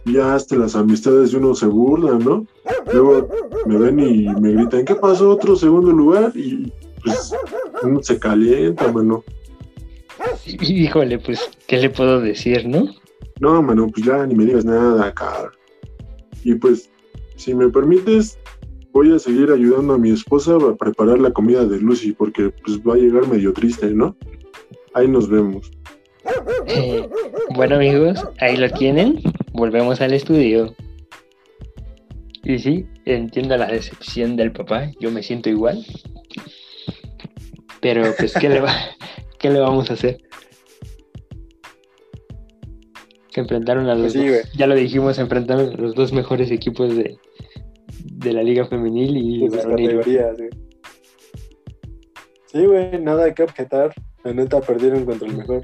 Ya hasta las amistades de uno se burlan, ¿no? Luego me ven y me gritan, ¿qué pasó? Otro segundo lugar. Y pues uno se calienta, mano. Y, *laughs* Híjole, pues, ¿qué le puedo decir, no? No, mano, pues ya ni me digas nada, cara. Y pues, si me permites, voy a seguir ayudando a mi esposa a preparar la comida de Lucy, porque pues va a llegar medio triste, ¿no? Ahí nos vemos. Eh, bueno, amigos, ahí lo tienen. Volvemos al estudio. Y sí, entiendo la decepción del papá. Yo me siento igual. Pero, pues, ¿qué le, va, *laughs* ¿qué le vamos a hacer? Se enfrentaron a los Pues sí, dos-. Ya lo dijimos, enfrentaron a los dos mejores equipos de, de la Liga Femenil y varonil. categorías, güey. Sí, güey, nada que objetar. La neta perdieron contra el mejor.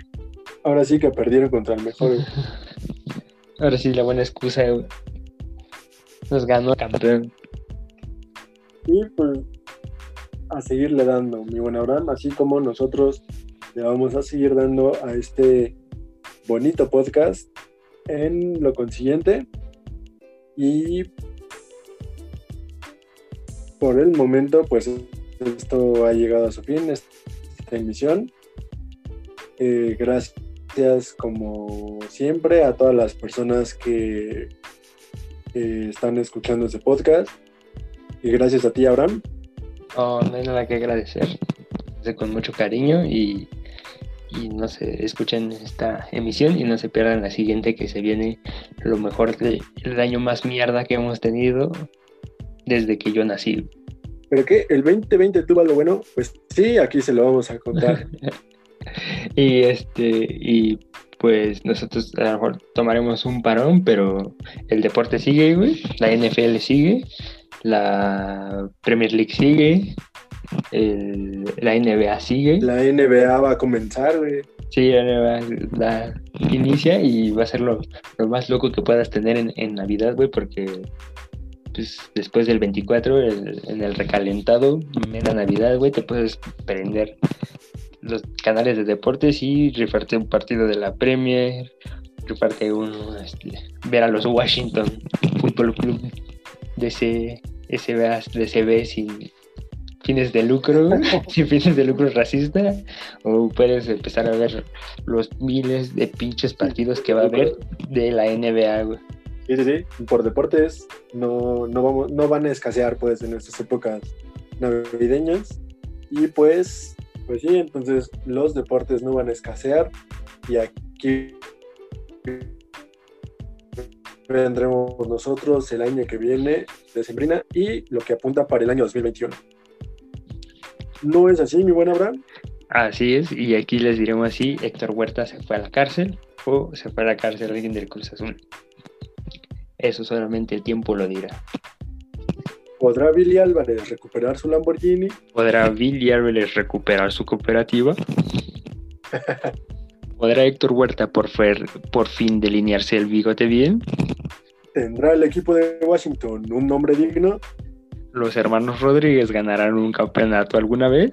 Ahora sí que perdieron contra el mejor. güey. *laughs* Ahora sí, la buena excusa güey. nos ganó campeón. Y pues a seguirle dando, mi buen Abraham, así como nosotros le vamos a seguir dando a este bonito podcast en lo consiguiente. Y por el momento, pues esto ha llegado a su fin, esta emisión. Eh, gracias como siempre a todas las personas que están escuchando este podcast. Y gracias a ti, Abraham. Oh, no hay nada que agradecer. Con mucho cariño y, y no se escuchen esta emisión y no se pierdan la siguiente que se viene lo mejor del año más mierda que hemos tenido desde que yo nací. ¿Pero qué? ¿El 2020 tuvo algo bueno? Pues sí, aquí se lo vamos a contar. *laughs* *laughs* Y este, y pues nosotros a lo mejor tomaremos un parón, pero el deporte sigue, güey. La NFL sigue, la Premier League sigue, el- la NBA sigue. La NBA va a comenzar, güey. Sí, la NBA la inicia y va a ser lo, lo más loco que puedas tener en, en Navidad, güey, porque pues, después del 24, el- en el recalentado, mera Navidad, güey, te puedes prender los canales de deportes y rifarte un partido de la Premier, rifarte un, este, ver a los Washington Football Club de ese SBA, DCB sin fines de lucro, *laughs* sin fines de lucro racista, o puedes empezar a ver los miles de pinches partidos que va a haber de la NBA, güey. Sí, sí, sí. Por deportes no, no, vamos, no van a escasear, pues, en estas épocas navideñas. Y pues, pues sí, entonces los deportes no van a escasear. Y aquí vendremos nosotros el año que viene de Sembrina y lo que apunta para el año 2021. ¿No es así, mi buen Abraham? Así es, y aquí les diremos así, Héctor Huerta se fue a la cárcel o se fue a la cárcel alguien del Cruz Azul. Eso solamente el tiempo lo dirá. ¿Podrá Billy Álvarez recuperar su Lamborghini? ¿Podrá Billy Álvarez recuperar su cooperativa? ¿Podrá Héctor Huerta por, fer- por fin delinearse el bigote bien? ¿Tendrá el equipo de Washington un nombre digno? ¿Los hermanos Rodríguez ganarán un campeonato alguna vez?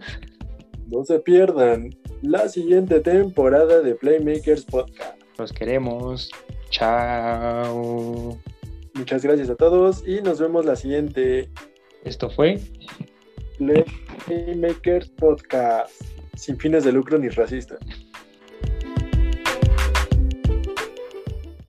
No se pierdan la siguiente temporada de Playmakers Podcast. Los queremos. Chao. Muchas gracias a todos y nos vemos la siguiente Esto fue Playmakers Podcast. Sin fines de lucro ni racistas.